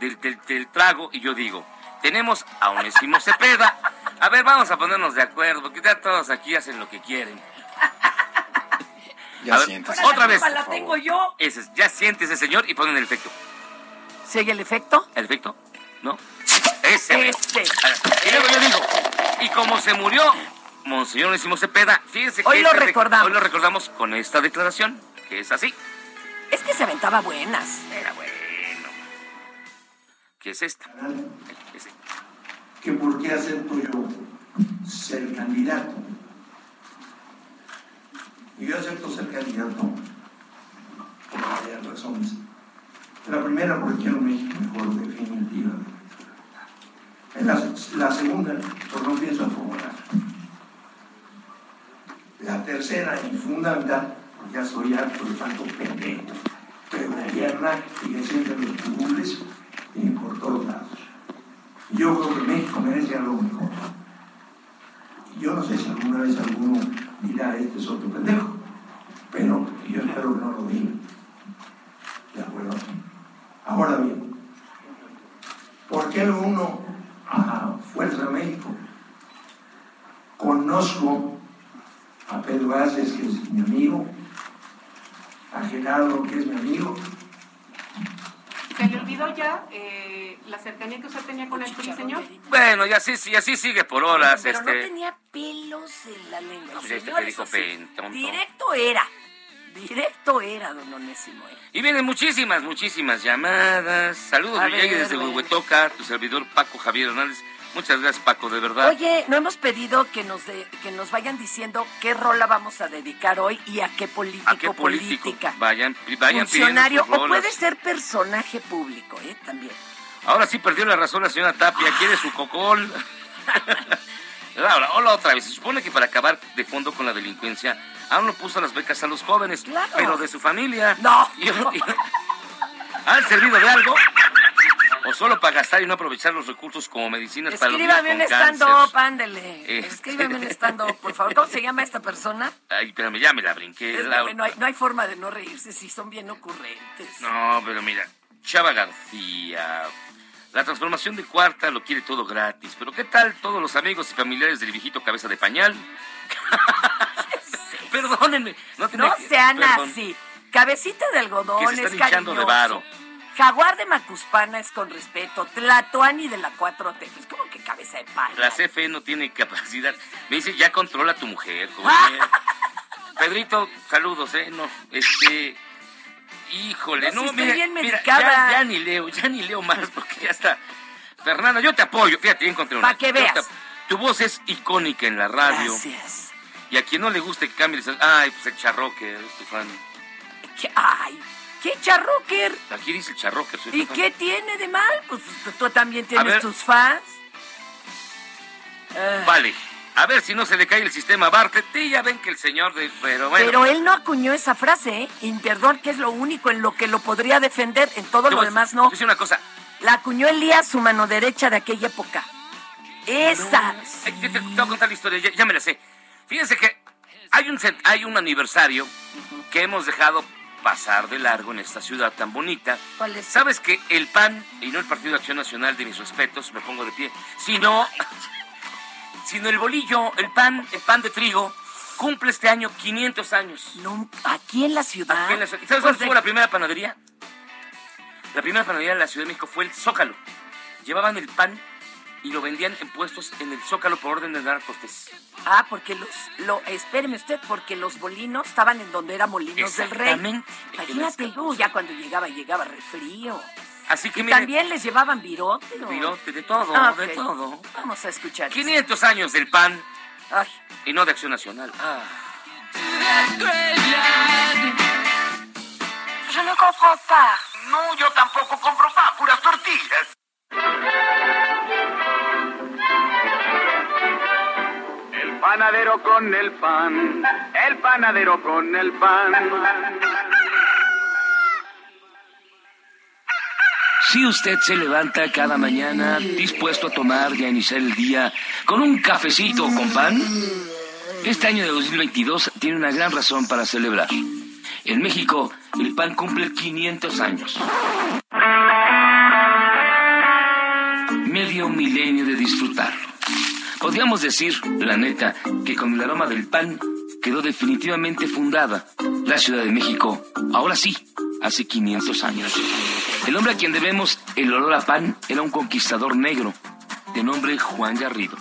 del, del- del trago y yo digo, tenemos a Onésimo Cepeda. A ver, vamos a ponernos de acuerdo, porque ya todos aquí hacen lo que quieren. Ya siéntese. Otra vez. La tengo yo. Ese es, ya siéntese, señor, y ponen el efecto. ¿Sigue el efecto? ¿El efecto? ¿No? Ese. Este. Y luego yo digo, y como se murió Monseñor Onésimo Cepeda, fíjense que Hoy lo este rec- recordamos. hoy lo recordamos con esta declaración, que es así. Es que se aventaba buenas. Era bueno. ¿Qué es esta? Ese. que por qué acepto yo ser candidato. Y yo acepto ser candidato por varias razones. La primera, porque quiero un México mejor, definitivamente. En La, segunda, porque no pienso acomodar. La tercera y fundamental, porque ya estoy harto de tanto pendejo que gobierna y que sienten los y por todos lados. Yo creo que México merece algo mejor. Yo no sé si alguna vez alguno dirá, este es otro pendejo, pero yo espero que no lo diga. ¿De acuerdo? Ahora bien, ¿por qué uno a Fuerza de México? Conozco a Pedro Aces, que es mi amigo, a Gerardo, que es mi amigo, olvidó ya eh, la cercanía que usted tenía con el señor? Bueno, y así, y así sigue por horas. Pero este... no tenía pelos en la lengua. Este Señor, tonto. Directo era. Directo era, don Onésimo. ¿eh? Y vienen muchísimas, muchísimas llamadas. Saludos, Miyagi, desde. Huehuetoca, tu servidor Paco Javier Hernández. Muchas gracias, Paco, de verdad. Oye, no hemos pedido que nos de- que nos vayan diciendo qué rola vamos a dedicar hoy y a qué político, ¿A qué político? política. Vayan, vayan Funcionario, o puede ser personaje público, ¿eh? También. Ahora sí perdió la razón la señora Tapia. Quiere su cocol. Ahora, hola otra vez. Se supone que para acabar de fondo con la delincuencia, aún no puso las becas a los jóvenes, pero de su familia. No. ¿Han servido de algo? ¿O solo para gastar y no aprovechar los recursos como medicinas para los Escríbame un niños con cáncer? stand-up, ándele. Este. Escríbame un stand-up, por favor. ¿Cómo se llama esta persona? Ay, espérame, ya me la brinqué. Es- la- no, hay, no hay forma de no reírse si son bien ocurrentes. No, pero mira, Chava García. La transformación de cuarta lo quiere todo gratis. Pero ¿qué tal todos los amigos y familiares del viejito cabeza de pañal? Perdónenme. No, tenía No que- sean perdón. así. Cabecita de algodón Que se es están de cariñoso. varo. Jaguar de Macuspana es con respeto. Tlatoani de la 4T. Es como que cabeza de palo. La CFE no tiene capacidad. Me dice, ya controla a tu mujer. Pedrito, saludos, ¿eh? No, este... Híjole, No, no, estoy mira, bien mira, ya, ya ni leo, ya ni leo más porque ya está. Fernanda, yo te apoyo. Fíjate, ya encontré una. Pa' que te- veas. Tu voz es icónica en la radio. Gracias. Y a quien no le guste que cambie, ay, pues el charroque, es tu fan. ¿Qué- Ay, ¿qué charrocker? Aquí dice el tu ¿Y qué tiene de mal? Pues tú, tú también tienes tus fans. Ah. Vale, a ver si no se le cae el sistema Bartlett. Y ya ven que el señor de... Pero bueno. Pero él no acuñó esa frase, ¿eh? Y perdón, que es lo único en lo que lo podría defender. En todo lo demás no. decir una cosa. La acuñó Elías, su mano derecha de aquella época. Esa. Ay, te, te- te voy a contar la historia, ya, ya me la sé. Fíjense que hay un, hay un aniversario que hemos dejado pasar de largo en esta ciudad tan bonita. ¿Cuál es? ¿Sabes que el PAN, y no el Partido de Acción Nacional de mis respetos, me pongo de pie, sino, sino el bolillo, el pan, el pan de trigo, cumple este año 500 años. No, aquí en la ciudad. Aquí en la ciudad. ¿Sabes Pues de- fue la primera panadería? La primera panadería de la Ciudad de México fue el Zócalo. Llevaban el pan y lo vendían en puestos en el Zócalo por orden de Hernán Cortés. Ah, porque los, lo, espéreme usted, porque los molinos estaban en donde era Molinos del Rey. Imagínate, uh, ya cuando llegaba, llegaba refrío. Así que Y mire, también les llevaban virote, ¿no? virote, de todo, Ah, de ok. todo. Vamos a escuchar. 500 años del pan Ay. y no de Acción Nacional. Ah. Je ne comprends pas. No, yo tampoco compro pan, puras tortillas. El panadero con el pan, el panadero con el pan. Si usted se levanta cada mañana dispuesto a tomar y a iniciar el día con un cafecito con pan, este año de 2022 tiene una gran razón para celebrar. En México, el pan cumple 500 años. Medio milenio de disfrutarlo. Podríamos decir, la neta, que con el aroma del pan quedó definitivamente fundada la Ciudad de México, ahora sí, hace 500 años. El hombre a quien debemos el olor a pan era un conquistador negro, de nombre Juan Garrido.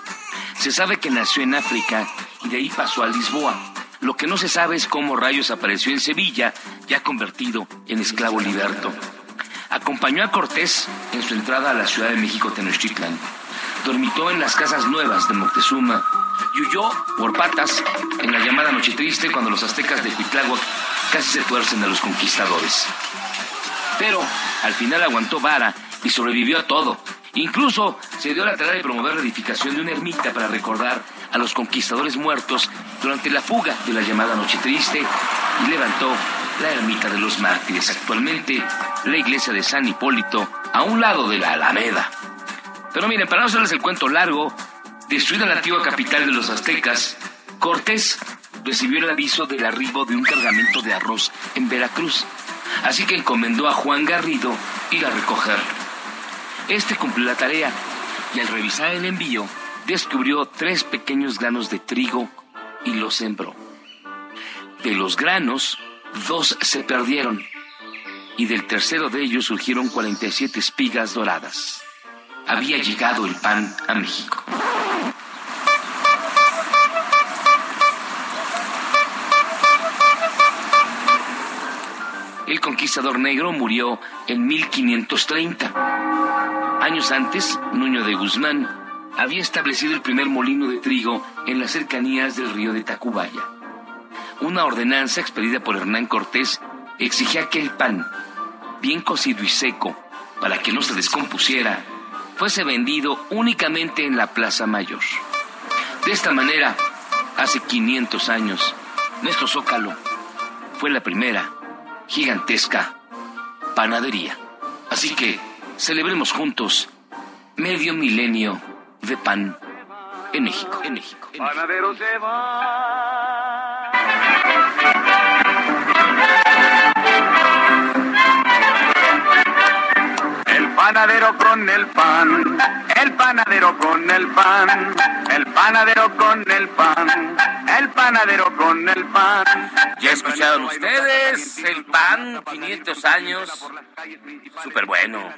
Se sabe que nació en África y de ahí pasó a Lisboa. Lo que no se sabe es cómo rayos apareció en Sevilla, ya convertido en esclavo liberto. Acompañó a Cortés en su entrada a la Ciudad de México Tenochtitlan. Dormitó en las casas nuevas de Moctezuma y huyó por patas en la llamada Noche Triste cuando los aztecas de Cuitláhuac casi se tuercen a los conquistadores. Pero al final aguantó vara y sobrevivió a todo. Incluso se dio la tarea de promover la edificación de una ermita para recordar a los conquistadores muertos durante la fuga de la llamada Noche Triste y levantó la ermita de los mártires, actualmente la iglesia de San Hipólito, a un lado de la Alameda. Pero miren, para no hacerles el cuento largo, destruida la antigua capital de los aztecas, Cortés recibió el aviso del arribo de un cargamento de arroz en Veracruz, así que encomendó a Juan Garrido ir a recogerlo. Este cumplió la tarea y al revisar el envío descubrió tres pequeños granos de trigo y los sembró. De los granos, dos se perdieron y del tercero de ellos surgieron 47 espigas doradas. Había llegado el pan a México. El conquistador negro murió en 1530. Años antes, Nuño de Guzmán había establecido el primer molino de trigo en las cercanías del río de Tacubaya. Una ordenanza expedida por Hernán Cortés exigía que el pan, bien cocido y seco, para que no se descompusiera, fuese vendido únicamente en la Plaza Mayor. De esta manera, hace 500 años, nuestro Zócalo fue la primera gigantesca panadería. Así que celebremos juntos medio milenio de pan en México. En México. en. Panadero. El panadero con el pan, el panadero con el pan, el panadero con el pan, el panadero con el pan. Ya escucharon ustedes el pan, 500 años. Súper bueno.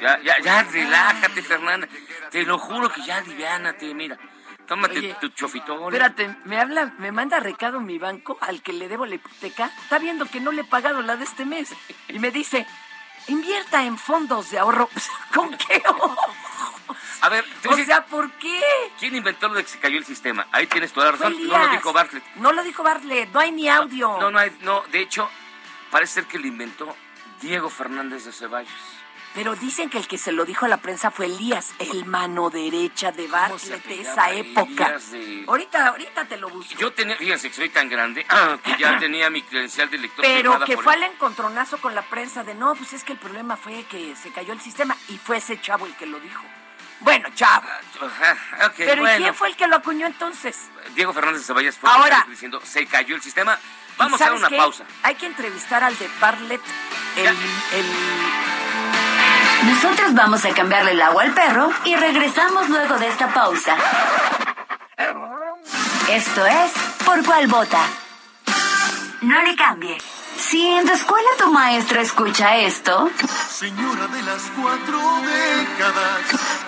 Ya, ya, ya, relájate, Fernanda. Te lo juro que ya aliviánate, mira. Tómate Oye, tu chofitón. Espérate, me habla, me manda recado mi banco al que le debo la hipoteca. Está viendo que no le he pagado la de este mes. Y me dice, invierta en fondos de ahorro. ¿Con qué? A ver, O sea, ¿por qué? ¿quién inventó lo de que se cayó el sistema? Ahí tienes toda la razón. No lo dijo Bartlett. No lo dijo Bartlett, no hay ni audio. No, no, hay- no. De hecho, parece ser que lo inventó Diego Fernández de Ceballos. Pero dicen que el que se lo dijo a la prensa fue Elías, el mano derecha de Bartlett de esa época. De- Ahorita, ahorita te lo busco. Yo tenía, fíjense que soy tan grande ah, que ya tenía mi credencial de lector. Pero que fue al encontronazo con la prensa de no, pues es que el problema fue que se cayó el sistema y fue ese chavo el que lo dijo. Bueno, chavo. Ok, Pero ¿y bueno. quién fue el que lo acuñó entonces? Diego Fernández de Ceballos fue Ahora. diciendo, se cayó el sistema. ¿Y Vamos a hacer sabes una qué? pausa. Hay que entrevistar al de Bartlett, el, el Nosotros vamos a cambiarle el agua al perro y regresamos luego de esta pausa. Esto es Por cuál vota. No le cambie. Si en tu escuela tu maestra escucha esto, Señora de las cuatro décadas.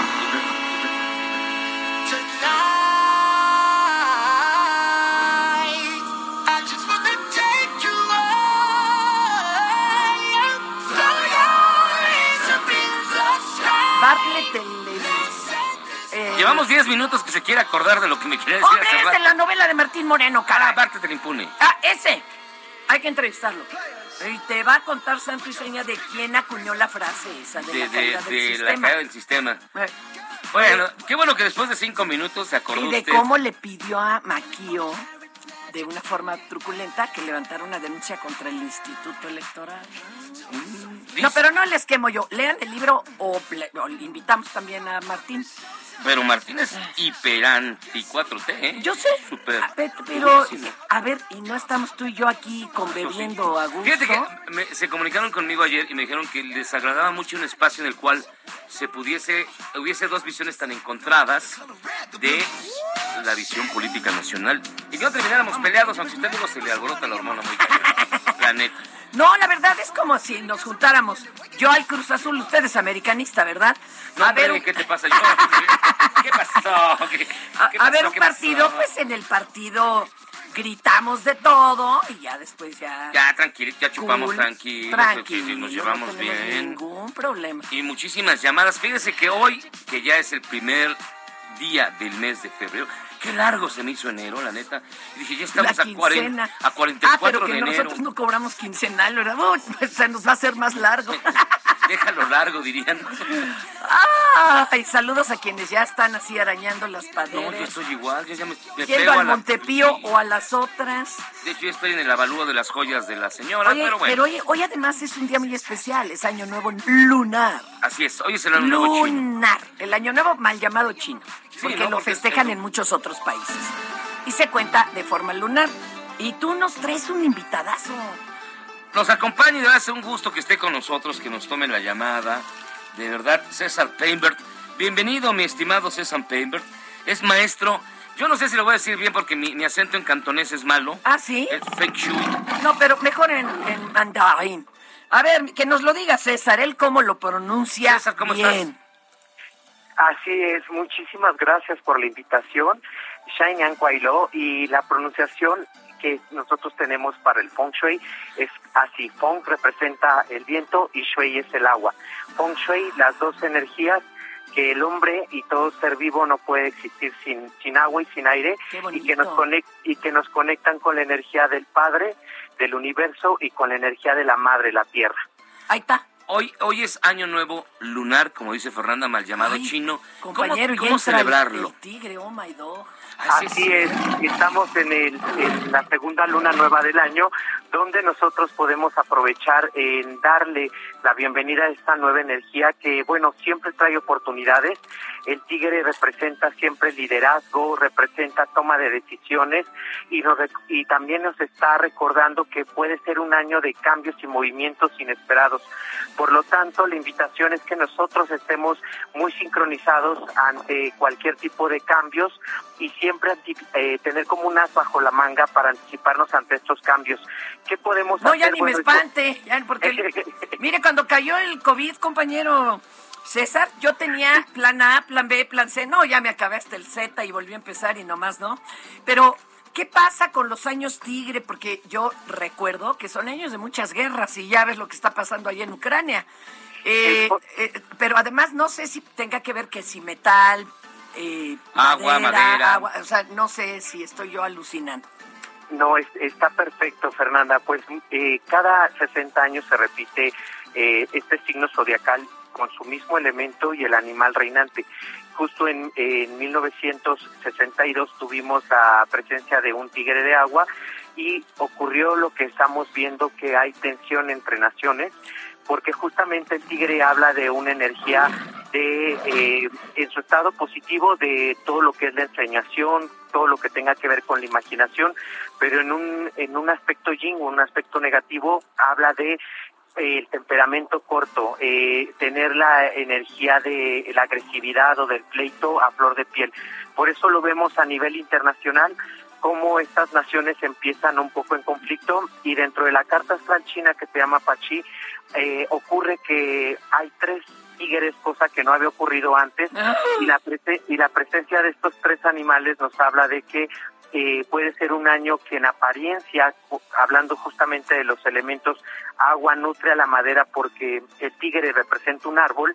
Eh, Llevamos 10 minutos que se quiere acordar de lo que me quería decir ¡Hombre, hace es de la novela de Martín Moreno, cara! Aparte te la impune. ¡Ah, ese! Hay que entrevistarlo. Y te va a contar santo y seña de quién acuñó la frase esa de, De, la de, caída del de la sistema. caída del sistema. Eh, Bueno, qué bueno que después de 5 minutos se acordó y de usted. cómo le pidió a Maquio, de una forma truculenta, que levantara una denuncia contra el Instituto Electoral. No, pero no les quemo yo. Lean el libro o, invitamos también a Martín. Pero Martínez hiper anti 4T, ¿eh? Yo sé. Súper. Pe- Pero, a ver, y no estamos tú y yo aquí conviviendo a gusto. Fíjate que me- se comunicaron conmigo ayer y me dijeron que les agradaba mucho un espacio en el cual se pudiese, hubiese dos visiones tan encontradas de la visión política nacional y que no termináramos peleados, aunque usted luego se le alborota la hormona muy cañón. La neta. No, la verdad es como si nos juntáramos. Yo al Cruz Azul, usted es americanista, ¿verdad? No, a ver, un- ¿qué te pasa? Yo, ¿Qué pasó? ¿Qué, qué a, a pasó? ver un ¿Qué partido, pasó? pues en el partido gritamos de todo y ya después ya... Ya, tranquilo, ya chupamos Cool, tranquilos, tranquilo, nos no llevamos tenemos bien. ningún problema. Y muchísimas llamadas. Fíjese que hoy, que ya es el primer día del mes de febrero, qué largo se me hizo enero, la neta. Y dije, ya estamos a, 40, quincena. a 44 ah, pero que de enero. nosotros no cobramos quincenal, ¿verdad? Uy, pues se nos va a hacer más largo. Déjalo largo, dirían. Ay, saludos a quienes ya están así arañando las No, paredes. yo estoy igual, yo ya me, me pego a al la... Montepío o a las otras. De hecho, yo estoy en el avalúo de las joyas de la señora, Oye, pero bueno. pero hoy, hoy además es un día muy especial, es Año Nuevo lunar. Así es, hoy es el año nuevo chino. Lunar, el Año Nuevo mal llamado chino, porque ¿no? lo Porque es festejan el- en muchos otros países. Y se cuenta de forma lunar. Y tú nos traes un invitadazo. Nos acompaña y es un gusto que esté con nosotros, que nos tome la llamada. De verdad, César Peinbert. Bienvenido, mi estimado César Peinbert. Es maestro. Yo no sé si lo voy a decir bien porque mi, mi acento en cantonés es malo. ¿Ah, sí? Es Feng Shui. No, pero mejor en, en mandarín. A ver, que nos lo diga César, él cómo lo pronuncia César, ¿cómo bien. Así es, muchísimas gracias por la invitación. Shainan Kuailo y la pronunciación que nosotros tenemos para el Feng Shui es así. Feng representa el viento y Shui es el agua. Feng Shui, las dos energías que el hombre y todo ser vivo no puede existir sin, sin agua y sin aire y que, nos conect, y que nos conectan con la energía del Padre, del universo y con la energía de la Madre, la Tierra. Ahí está. Hoy, hoy es año nuevo lunar, como dice Fernanda, mal llamado Ay, chino. Compañero, ¿Cómo, celebrarlo? El, tigre, oh my dog. Así es, estamos en, el, en la segunda luna nueva del año, donde nosotros podemos aprovechar en darle la bienvenida a esta nueva energía que, bueno, siempre trae oportunidades. El tigre representa siempre liderazgo, representa toma de decisiones y, nos y también nos está recordando que puede ser un año de cambios y movimientos inesperados. Por lo tanto, la invitación es que nosotros estemos muy sincronizados ante cualquier tipo de cambios y siempre eh, tener como un as bajo la manga para anticiparnos ante estos cambios. ¿Qué podemos No, hacer? ya ni me espante. ya, porque el- mire, cuando cayó el COVID, compañero César, yo tenía plan A, plan B, plan C. No, ya me acabé hasta el Z y volví a empezar y nomás no. Pero, ¿qué pasa con los años tigre? Porque yo recuerdo que son años de muchas guerras y ya ves lo que está pasando ahí en Ucrania. Eh, eh, pero además no sé si tenga que ver que si metal, eh, Agua, madera. agua, o sea, no sé si estoy yo alucinando. No, es- está perfecto, Fernanda. Pues eh, cada 60 años se repite eh, este signo zodiacal con su mismo elemento y el animal reinante. Justo en, en 1962 tuvimos la presencia de un tigre de agua y ocurrió lo que estamos viendo que hay tensión entre naciones porque justamente el tigre habla de una energía de eh, en su estado positivo de todo lo que es la enseñación, todo lo que tenga que ver con la imaginación, pero en un en un aspecto yin un aspecto negativo habla de el temperamento corto, eh, tener la energía de la agresividad o del pleito a flor de piel. Por eso lo vemos a nivel internacional cómo estas naciones empiezan un poco en conflicto y dentro de la carta astral china que se llama Pachi eh, ocurre que hay tres tigres, cosa que no había ocurrido antes y la, y la presencia de estos tres animales nos habla de que eh, puede ser un año que en apariencia, hablando justamente de los elementos, agua nutre a la madera porque el tigre representa un árbol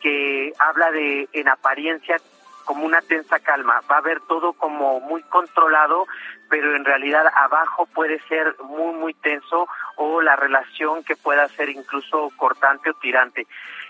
que habla de en apariencia como una tensa calma. Va a haber todo como muy controlado, pero en realidad abajo puede ser muy, muy tenso o la relación que pueda ser incluso cortante o tirante.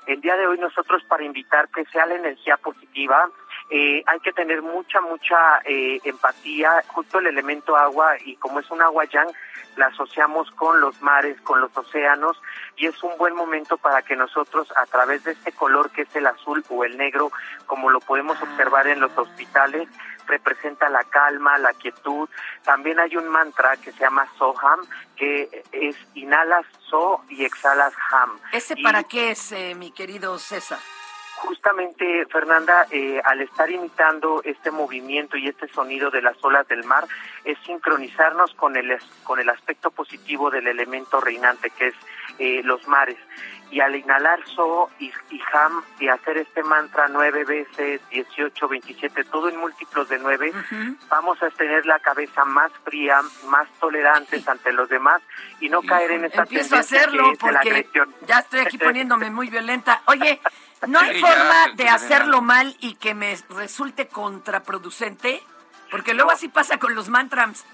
El día de hoy nosotros para invitar que sea la energía positiva, eh, hay que tener mucha, mucha eh, empatía, justo el elemento agua y como es un agua yang, la asociamos con los mares, con los océanos y es un buen momento para que nosotros a través de este color que es el azul o el negro, como lo podemos observar en los hospitales, representa la calma, la quietud. También hay un mantra que se llama Soham, que es inhalas So y exhalas Ham. ¿Ese Y- para qué es, eh, mi querido César? Justamente, Fernanda, eh, al estar imitando este movimiento y este sonido de las olas del mar, es sincronizarnos con el, con el aspecto positivo del elemento reinante, que es eh, los mares. Y al inhalar So y, y Ham y hacer este mantra nueve veces, 18, 27, todo en múltiplos de nueve, vamos a tener la cabeza más fría, más tolerantes ante los demás y no caer en esta Empiezo a hacerlo que es de la porque agresión. ya estoy aquí poniéndome muy violenta. Oye, ¿no hay Sí, forma de hacerlo mal y que me resulte contraproducente? Porque luego así pasa con los mantras.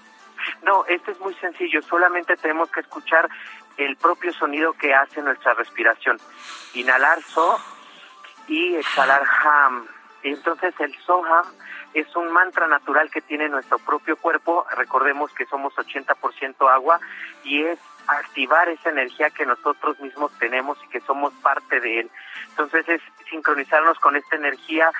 No, esto es muy sencillo, solamente tenemos que escuchar el propio sonido que hace nuestra respiración. Inhalar so y exhalar ham. Entonces el soham es un mantra natural que tiene nuestro propio cuerpo. Recordemos que somos 80% agua y es activar esa energía que nosotros mismos tenemos y que somos parte de él. Entonces es sincronizarnos con esta energía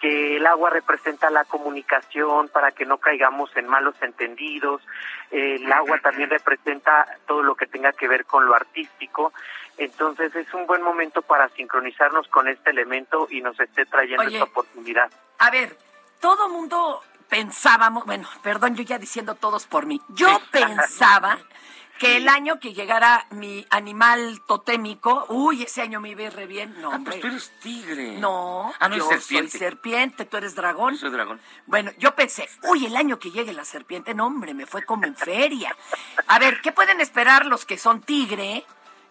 que el agua representa la comunicación para que no caigamos en malos entendidos, el agua también representa todo lo que tenga que ver con lo artístico, entonces es un buen momento para sincronizarnos con este elemento y nos esté trayendo esta oportunidad. A ver, todo mundo pensábamos, bueno, perdón, yo ya diciendo todos por mí, yo pensaba que el año que llegara mi animal totémico, uy, ese año me iba a ir re bien. No, ah, pues tú eres tigre. No, ah, no yo serpiente. soy serpiente, tú eres dragón. soy dragón. Bueno, yo pensé, uy, el año que llegue la serpiente, no, hombre, me fue como en feria. A ver, ¿qué pueden esperar los que son tigre?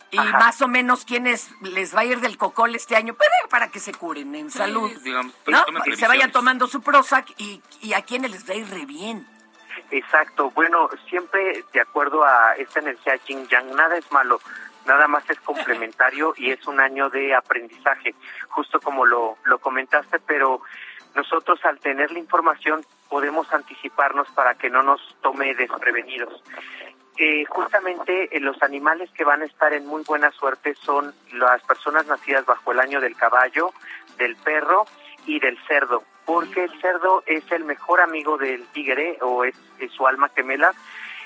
Y más o menos quiénes les va a ir del cocol este año, para, para que se curen en salud. Digamos, ¿no? Que se vayan tomando su Prozac y, y a quienes les va a ir re bien. Exacto, bueno, siempre de acuerdo a esta energía Jing Yang, nada es malo, nada más es complementario y es un año de aprendizaje, justo como lo, lo comentaste, pero nosotros al tener la información podemos anticiparnos para que no nos tome desprevenidos. Eh, justamente eh, los animales que van a estar en muy buena suerte son las personas nacidas bajo el año del caballo, del perro y del cerdo porque el cerdo es el mejor amigo del tigre o es, su alma gemela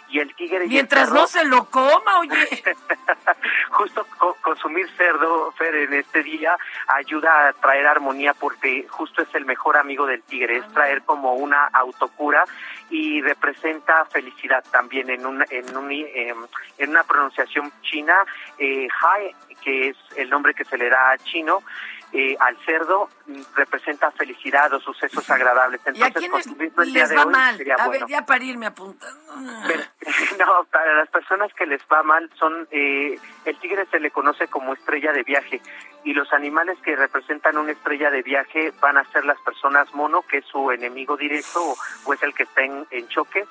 y el tigre mientras no se lo coma oye. Justo consumir cerdo Fer en este día ayuda a traer armonía porque justo es el mejor amigo del tigre es traer como una autocura y representa felicidad también en una en un, em, en una pronunciación china eh, hai que es el nombre que se le da a chino eh, al cerdo representa felicidad o sucesos agradables. Entonces, ¿Y a quiénes les va mal? A ver, ya para irme apuntando. no, para las personas que les va mal son, eh, el tigre se le conoce como estrella de viaje y los animales que representan una estrella de viaje van a ser las personas mono, que es su enemigo directo o, es el que está en, en choque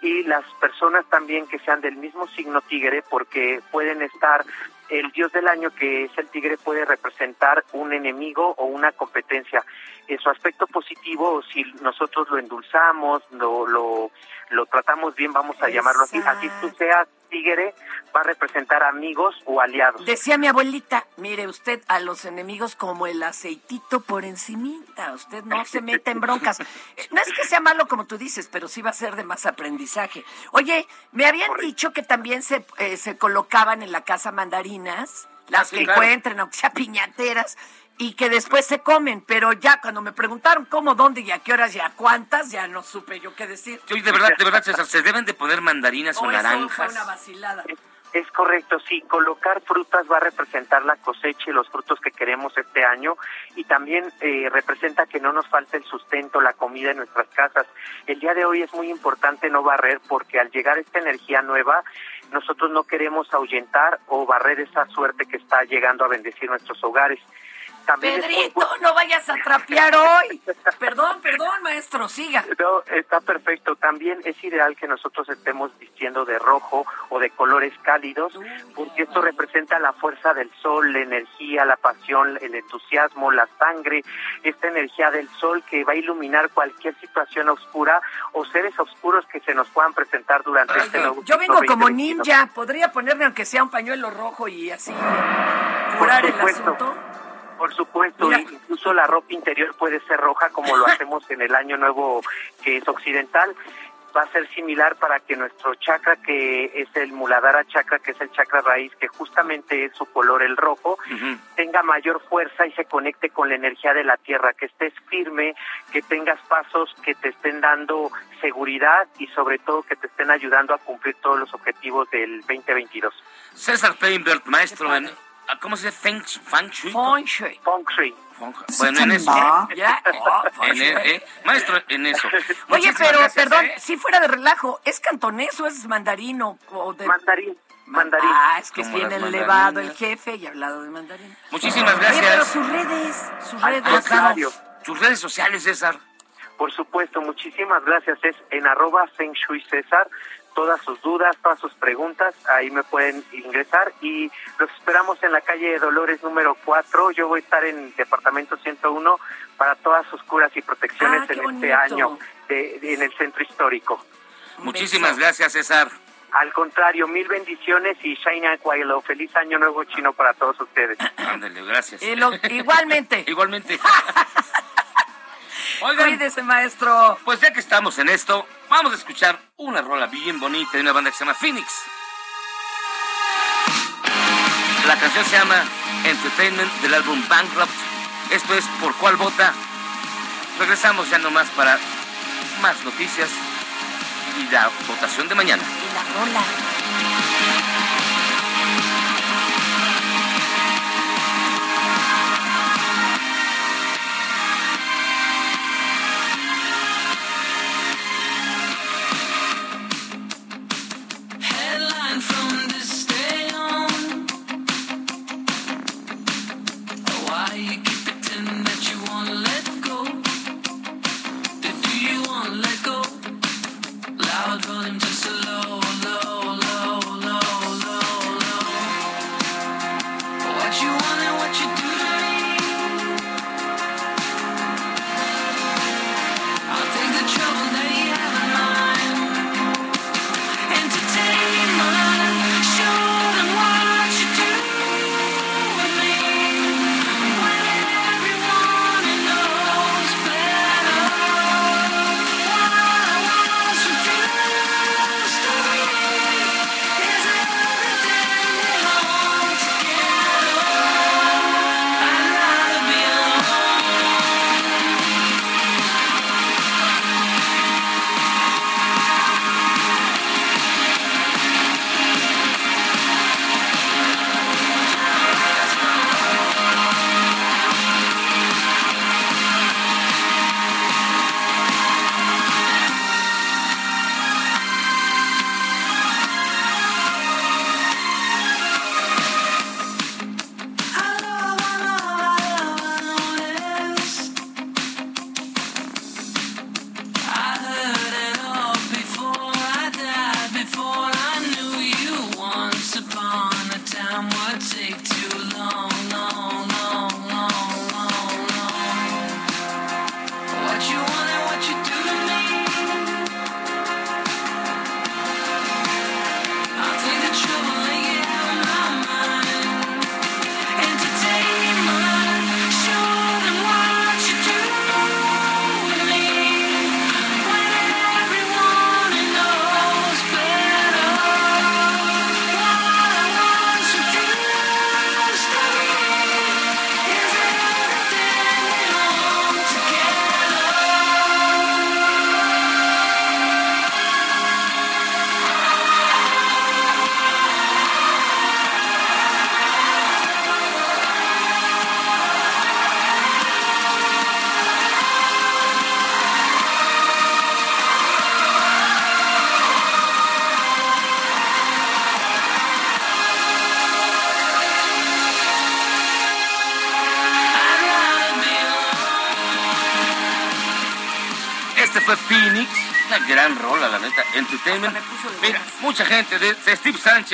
y las personas también que sean del mismo signo tigre porque pueden estar el dios del año, que es el tigre, puede representar un enemigo o una competencia. En su aspecto positivo, si nosotros lo endulzamos, lo, lo, lo tratamos bien, vamos a llamarlo así, así tú seas tigre, va a representar amigos o aliados. Decía mi abuelita, mire usted a los enemigos como el aceitito por encimita, usted no se mete en broncas. No es que sea malo como tú dices, pero sí va a ser de más aprendizaje. Oye, me habían dicho que también se, eh, se colocaban en la casa mandarinas, las que encuentren, aunque sea piñateras, y que después se comen, pero ya cuando me preguntaron cómo, dónde y a qué horas y a cuántas, ya no supe yo qué decir. Oye, de verdad, de verdad, César, ¿se deben de poner mandarinas o, naranjas? fue una vacilada. Es correcto, sí, colocar frutas va a representar la cosecha y los frutos que queremos este año y también eh, representa que no nos falte el sustento, la comida en nuestras casas. El día de hoy es muy importante no barrer porque al llegar esta energía nueva, nosotros no queremos ahuyentar o barrer esa suerte que está llegando a bendecir nuestros hogares. Pedrito, no vayas a trapear hoy. perdón, perdón, maestro, siga. No, está perfecto. También es ideal que nosotros estemos vistiendo de rojo o de colores cálidos, porque esto representa la fuerza del sol, la energía, la pasión, el entusiasmo, la sangre, esta energía del sol que va a iluminar cualquier situación oscura o seres oscuros que se nos puedan presentar durante este nuevo Yo vengo como ninja, podría ponerme aunque sea un pañuelo rojo y así curar el asunto. Por supuesto, incluso la ropa interior puede ser roja como lo hacemos en el año nuevo que es occidental. Va a ser similar para que nuestro chakra, que es el Muladhara chakra, que es el chakra raíz, que justamente es su color el rojo, tenga mayor fuerza y se conecte con la energía de la tierra, que estés firme, que tengas pasos que te estén dando seguridad y sobre todo que te estén ayudando a cumplir todos los objetivos del 2022. César Peinbert, maestro en ¿Cómo se dice? Feng, feng Shui. Feng Shui. Feng Shui. Bueno, en eso. ¿Ya? En, e, eh, maestro, en eso. Oye, pero, perdón, ¿eh? si fuera de relajo, ¿es cantonés o es mandarino? O de... Mandarín. Mandarín. Ah, es que es bien elevado el jefe y hablado de mandarín. Muchísimas gracias. Oye, pero sus redes, sus redes. Ah, claro. Sus redes sociales, César. Por supuesto, muchísimas gracias. Es en arroba Feng Shui César. Todas sus dudas, todas sus preguntas, ahí me pueden ingresar y los esperamos en la calle de Dolores número 4. Yo voy a estar en departamento 101 para todas sus curas y protecciones Ah, en este año de- de- en el centro histórico. Muchísimas gracias, César. Al contrario, mil bendiciones y Shaina Guaylo. Feliz año nuevo chino para todos ustedes. Ándale, gracias. Y lo- igualmente. Igualmente. Oigan, Cuídese, maestro. pues ya que estamos en esto, vamos a escuchar una rola bien bonita de una banda que se llama Phoenix. La canción se llama Entertainment del álbum Bankrupt. Esto es Por cuál vota. Regresamos ya nomás para más noticias y la votación de mañana. Y la rola.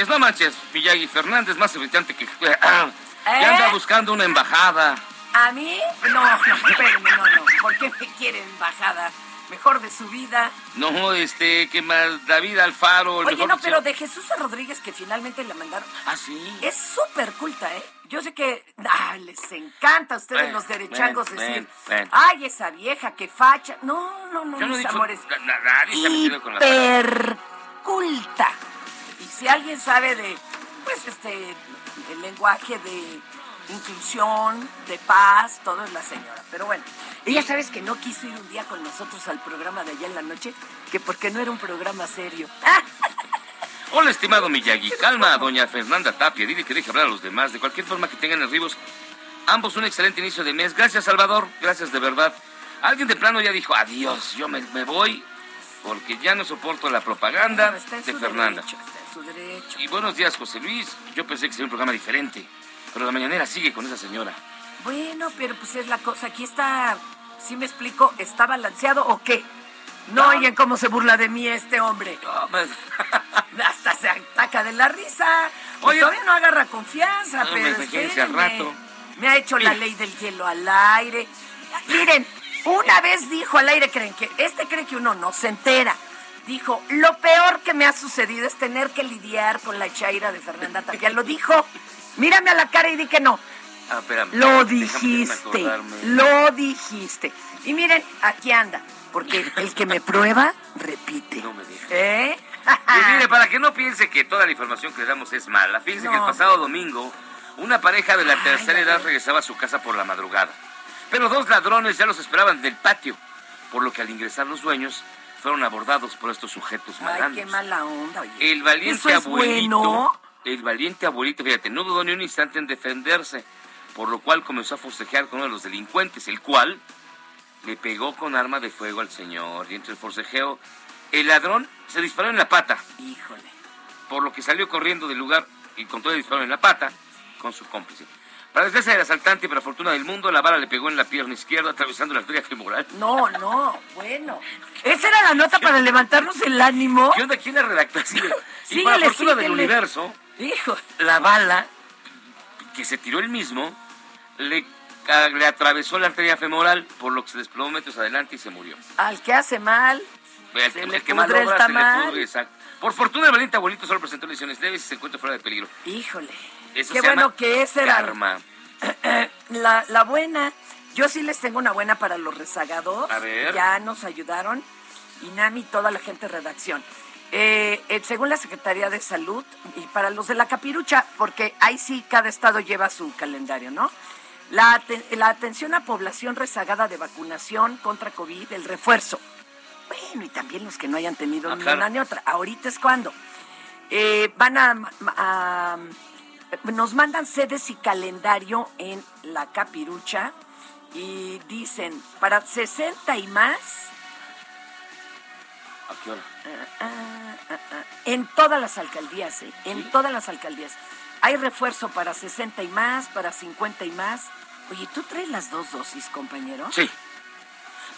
Sánchez, no manches, Miyagi Fernández, más irritante que. ah, ¿Eh? Ya anda buscando una embajada. ¿A mí? No, no, espérenme, no, no. ¿Por qué me quieren embajada? Mejor de su vida. No, este, que más David Alfaro, el Oye, mejor no, pero de Jesús Rodríguez que finalmente la mandaron. Ah, sí. Es súper culta, ¿eh? Yo sé que ah, les encanta a ustedes los derechangos decir, ay, esa vieja, que facha. No, no, no, Yo no he mis dicho. amores. na- na- nadie se ha metido con la palabra. Si alguien sabe de, pues, este, el lenguaje de inclusión, de paz, todo es la señora. Pero bueno, ella sabes que no quiso ir un día con nosotros al programa de allá en la noche, que porque no era un programa serio. Hola, estimado Miyagi. Calma a doña Fernanda Tapia. Dile que deje hablar a los demás. De cualquier forma que tengan arribos. Ambos un excelente inicio de mes. Gracias, Salvador. Gracias de verdad. Alguien de plano ya dijo, adiós, yo me, me voy porque ya no soporto la propaganda de Fernanda. derecho, su derecho. Y buenos días, José Luis. Yo pensé que sería un programa diferente, pero la mañanera sigue con esa señora. Bueno, pero pues es la cosa. Aquí está ¿Sí me explico? ¿Está balanceado o qué? No oigan cómo se burla de mí este hombre. pues. Hasta se ataca de la risa. Oye, todavía no agarra confianza, No, pero al rato. Me ha hecho la ley del hielo al aire. Miren, una vez dijo al aire, creen que este cree que uno no se entera. Dijo, lo peor que me ha sucedido es tener que lidiar con la chaira de Fernanda Tapia. Lo dijo. Mírame a la cara y di que no. Ah, espérame. Lo dijiste, lo dijiste. Y miren, aquí anda, porque el que me prueba, repite. No me. ¿Eh? Y mire, para que no piense que toda la información que le damos es mala, fíjense que el No. pasado domingo una pareja de la tercera edad regresaba a su casa por la madrugada. Pero dos ladrones ya los esperaban del patio, por lo que al ingresar los dueños fueron abordados por estos sujetos Ay, malandros. qué mala onda, oye. El valiente ¿Eso es abuelito, bueno? el valiente abuelito, fíjate, no dudó ni un instante en defenderse, por lo cual comenzó a forcejear con uno de los delincuentes, el cual le pegó con arma de fuego al señor. Y entre el forcejeo, el ladrón se disparó en la pata. Híjole. Por lo que salió corriendo del lugar y con todo el disparo en la pata con su cómplice. Para desgracia del asaltante y para fortuna del mundo, la bala le pegó en la pierna izquierda, atravesando la arteria femoral. No, no, bueno. Esa era la nota para levantarnos el ánimo. ¿Qué onda? ¿Quién la redactó así? y para fortuna del universo, Hijo. la bala que se tiró él mismo le, a- le atravesó la arteria femoral, por lo que se desplomó metros adelante y se murió. Al que hace mal, El, Se el le que mal pudre el obra, se le tamal. pudre, exacto. Por fortuna, el valiente abuelito solo presentó lesiones leves y se encuentra fuera de peligro. híjole. Eso Qué se bueno llama que ese era karma. la, la buena. Yo sí les tengo una buena para los rezagados. A ver. Ya nos ayudaron. Inami y toda la gente de redacción. Eh, eh, según la Secretaría de Salud, y para los de la capirucha, porque ahí sí cada estado lleva su calendario, ¿no? La, la atención a población rezagada de vacunación contra COVID, el refuerzo. Bueno, y también los que no hayan tenido Ah, ni claro. una ni otra. Ahorita es cuando. Eh, van a, a- Nos mandan sedes y calendario en la capirucha y dicen, para 60 y más, ¿A qué hora? ah, ah, ah, en todas las alcaldías, ¿eh? en todas las alcaldías. Hay refuerzo para 60 y más, para 50 y más. Oye, ¿tú traes las dos dosis, compañero? Sí.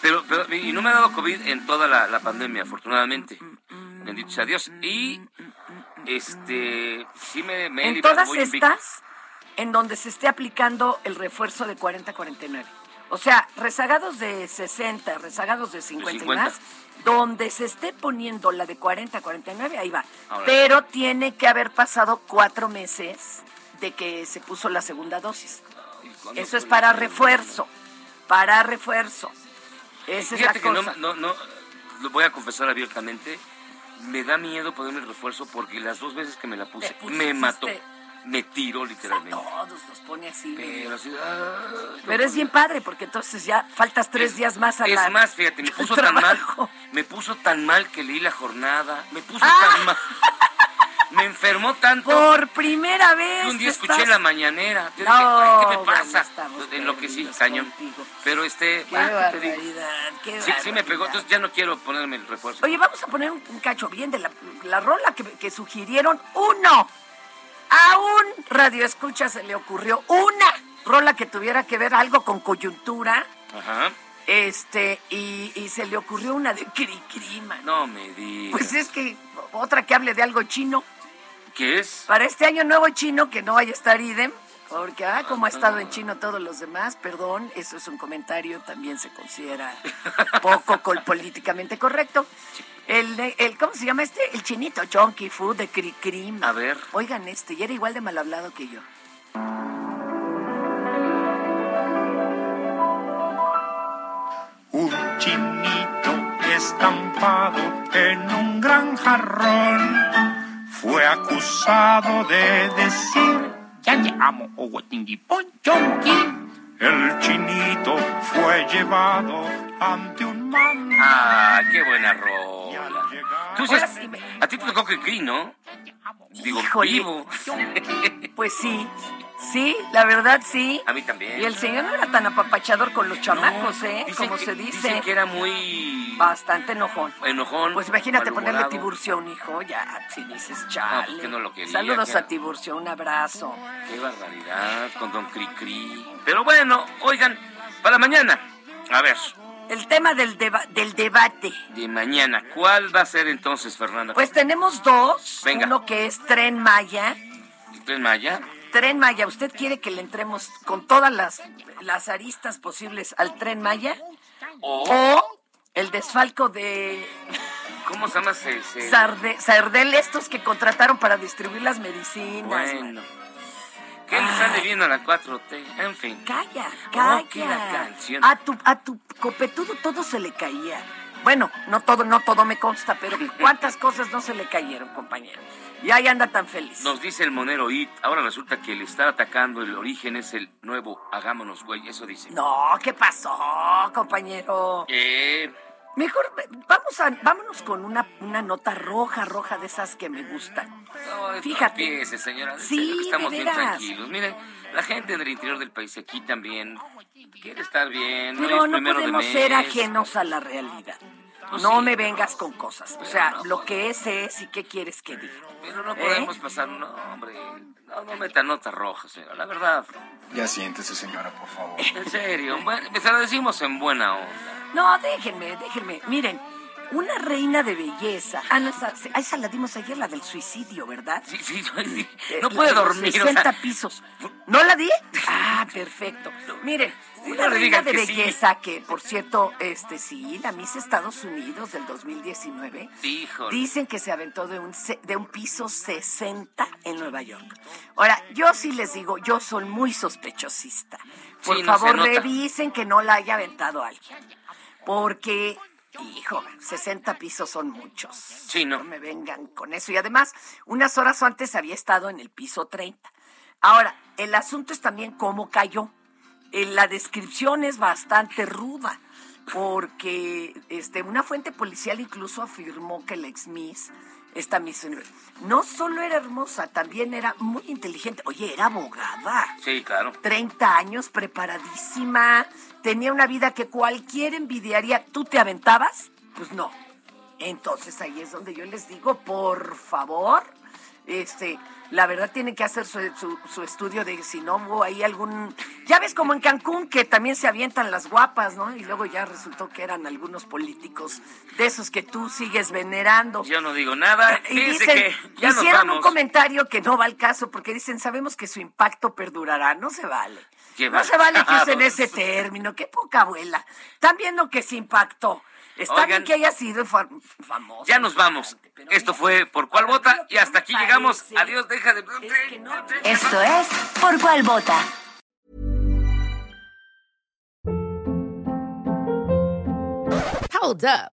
Pero, pero, y no me ha dado COVID en toda la, la pandemia, afortunadamente. Bendito sea Dios. Y, este, sí me, me en todas invicto. estas, en donde se esté aplicando el refuerzo de 40-49. O sea, rezagados de 60, rezagados de 50, y 50. más, donde se esté poniendo la de 40-49, ahí va. Ahora. Pero tiene que haber pasado cuatro meses de que se puso la segunda dosis. ¿Cuándo Eso es para refuerzo, para refuerzo. Esa es la Fíjate que no, cosa. no, no, lo voy a confesar abiertamente, me da miedo ponerme el refuerzo porque las dos veces que me la puse, me mató. Me tiró literalmente. Todos los pone así. Pero así, Pero es bien padre porque entonces ya faltas tres Es- días más a Es la- más, fíjate, me puso tan mal, me puso tan mal que leí la jornada, me puso Ah. tan mal, me enfermó tanto Por primera vez. que un día estás- escuché la mañanera, yo No, dije, ¿qué me pasa? en lo que sí, cañón. contigo. Pero este, Qué bueno, ¿qué qué Sí, sí me pegó, entonces ya no quiero ponerme el refuerzo. Oye, vamos a poner un, un cacho bien de la, la rola que, que sugirieron. Uno. A un radio escucha se le ocurrió una rola que tuviera que ver algo con coyuntura. Ajá. Este, y, y se le ocurrió una de Cri man. No me digas. Pues es que otra que hable de algo chino. ¿Qué es? Para este año nuevo chino, que no vaya a estar idem, porque ah, como ha estado en chino todos los demás, perdón, eso es un comentario, también se considera poco col- políticamente correcto. El, el, ¿cómo se llama este? El chinito Chonky Food de Cri Crim. A ver. Oigan este, y era igual de mal hablado que yo. Un chinito estampado en un gran jarrón fue acusado de decir ya te amo. El chinito fue llevado ante un man. Ah, qué buena rola. Tú sí- Ahora sí me- a ti te tocó Cricri, ¿no? Digo, Híjole. vivo. Pues sí, sí, la verdad sí. A mí también. Y el señor no era tan apapachador con los chamacos, ¿eh? Como que- se dice. Dicen que era muy Bastante enojón. enojón. Pues imagínate ponerle malhumorado. Tiburcio a un hijo, ya, si dices No, chale. pues que no lo quería, Saludos que- a Tiburcio, un abrazo. Qué barbaridad con Don Cricri. Pero bueno, oigan, para mañana, A ver, El tema del, deba- del debate. de mañana, ¿cuál va a ser entonces, Fernanda? Pues tenemos dos. Venga. Uno que es Tren Maya. ¿Tren Maya? Tren Maya, ¿usted quiere que le entremos con todas las, las aristas posibles al Tren Maya? O el desfalco de ¿Cómo se llama? Se, se- Sarde- Sardel, estos que contrataron para distribuir las medicinas. Bueno. ¿Qué le sale bien a la 4T? En fin. Calla, Oh, que la calla. canción. A tu, a tu copetudo todo se le caía. Bueno, no todo, no todo me consta, pero cuántas cosas no se le cayeron, compañero. Y ahí anda tan feliz. Nos dice el monero It, ahora resulta que el estar atacando el origen es el nuevo hagámonos güey, eso dice. No, ¿qué pasó, compañero? Eh, Mejor vamos a, vámonos con una, una nota roja, roja de esas que me gustan. no, Fíjate. empiece, señora. Sí, que estamos de bien tranquilos. Miren, la gente en el interior del país aquí también quiere estar bien. Pero es no de podemos mes. ser ajenos a la realidad. Pues no sí. me vengas con cosas. O sea, lo que es es y qué quieres que diga. Pero no ¿Eh? podemos pasar, no, hombre. No, no meta nota roja, señora, la verdad. Ya siéntese, señora, por favor. En serio, bueno, se lo decimos en buena onda. No, déjenme, déjenme. Miren, una reina de belleza. Ah, no, esa, esa la dimos ayer, la del suicidio, ¿verdad? Sí, sí, sí. Eh, No puede dormir, o 60 sea. pisos. ¿No la di? Ah, perfecto. Miren, una no reina de que sí. belleza que, por cierto, este sí, la Miss Estados Unidos del 2019. Híjole. Dicen que se aventó de un, de un piso 60 en Nueva York. Ahora, yo sí les digo, yo soy muy sospechosista. Por Sí, favor, revisen que no la haya aventado alguien. Porque, hijo, 60 pisos son muchos. Sí, no. No me vengan con eso. Y además, unas horas antes había estado en el piso 30. Ahora, el asunto es también cómo cayó. Eh, La descripción es bastante ruda, porque este, una fuente policial incluso afirmó que la ex Miss, esta Miss Universe, no solo era hermosa, también era muy inteligente. Oye, era abogada. Sí, claro. 30 años, preparadísima, tenía una vida que cualquier envidiaría. ¿Tú te aventabas? Pues no. Entonces ahí es donde yo les digo, por favor, este, la verdad tienen que hacer su, su- su estudio de si no hubo ahí algún... Ya ves como en Cancún que también se avientan las guapas, ¿no? Y luego ya resultó que eran algunos políticos de esos que tú sigues venerando. Yo no digo nada. Y Fíjense dicen, que ya nos hicieron un comentario que no va al caso porque dicen, sabemos que su impacto perdurará. No se vale. Qué No se vale que usen ese término. Qué poca abuela. Están viendo que se impactó. Está Oigan. bien que haya sido fa- famoso. Ya nos vamos. Esto fue Por Cuál Vota y hasta aquí llegamos. Adiós, deja de... Esto es Por Cuál Vota. Hold up.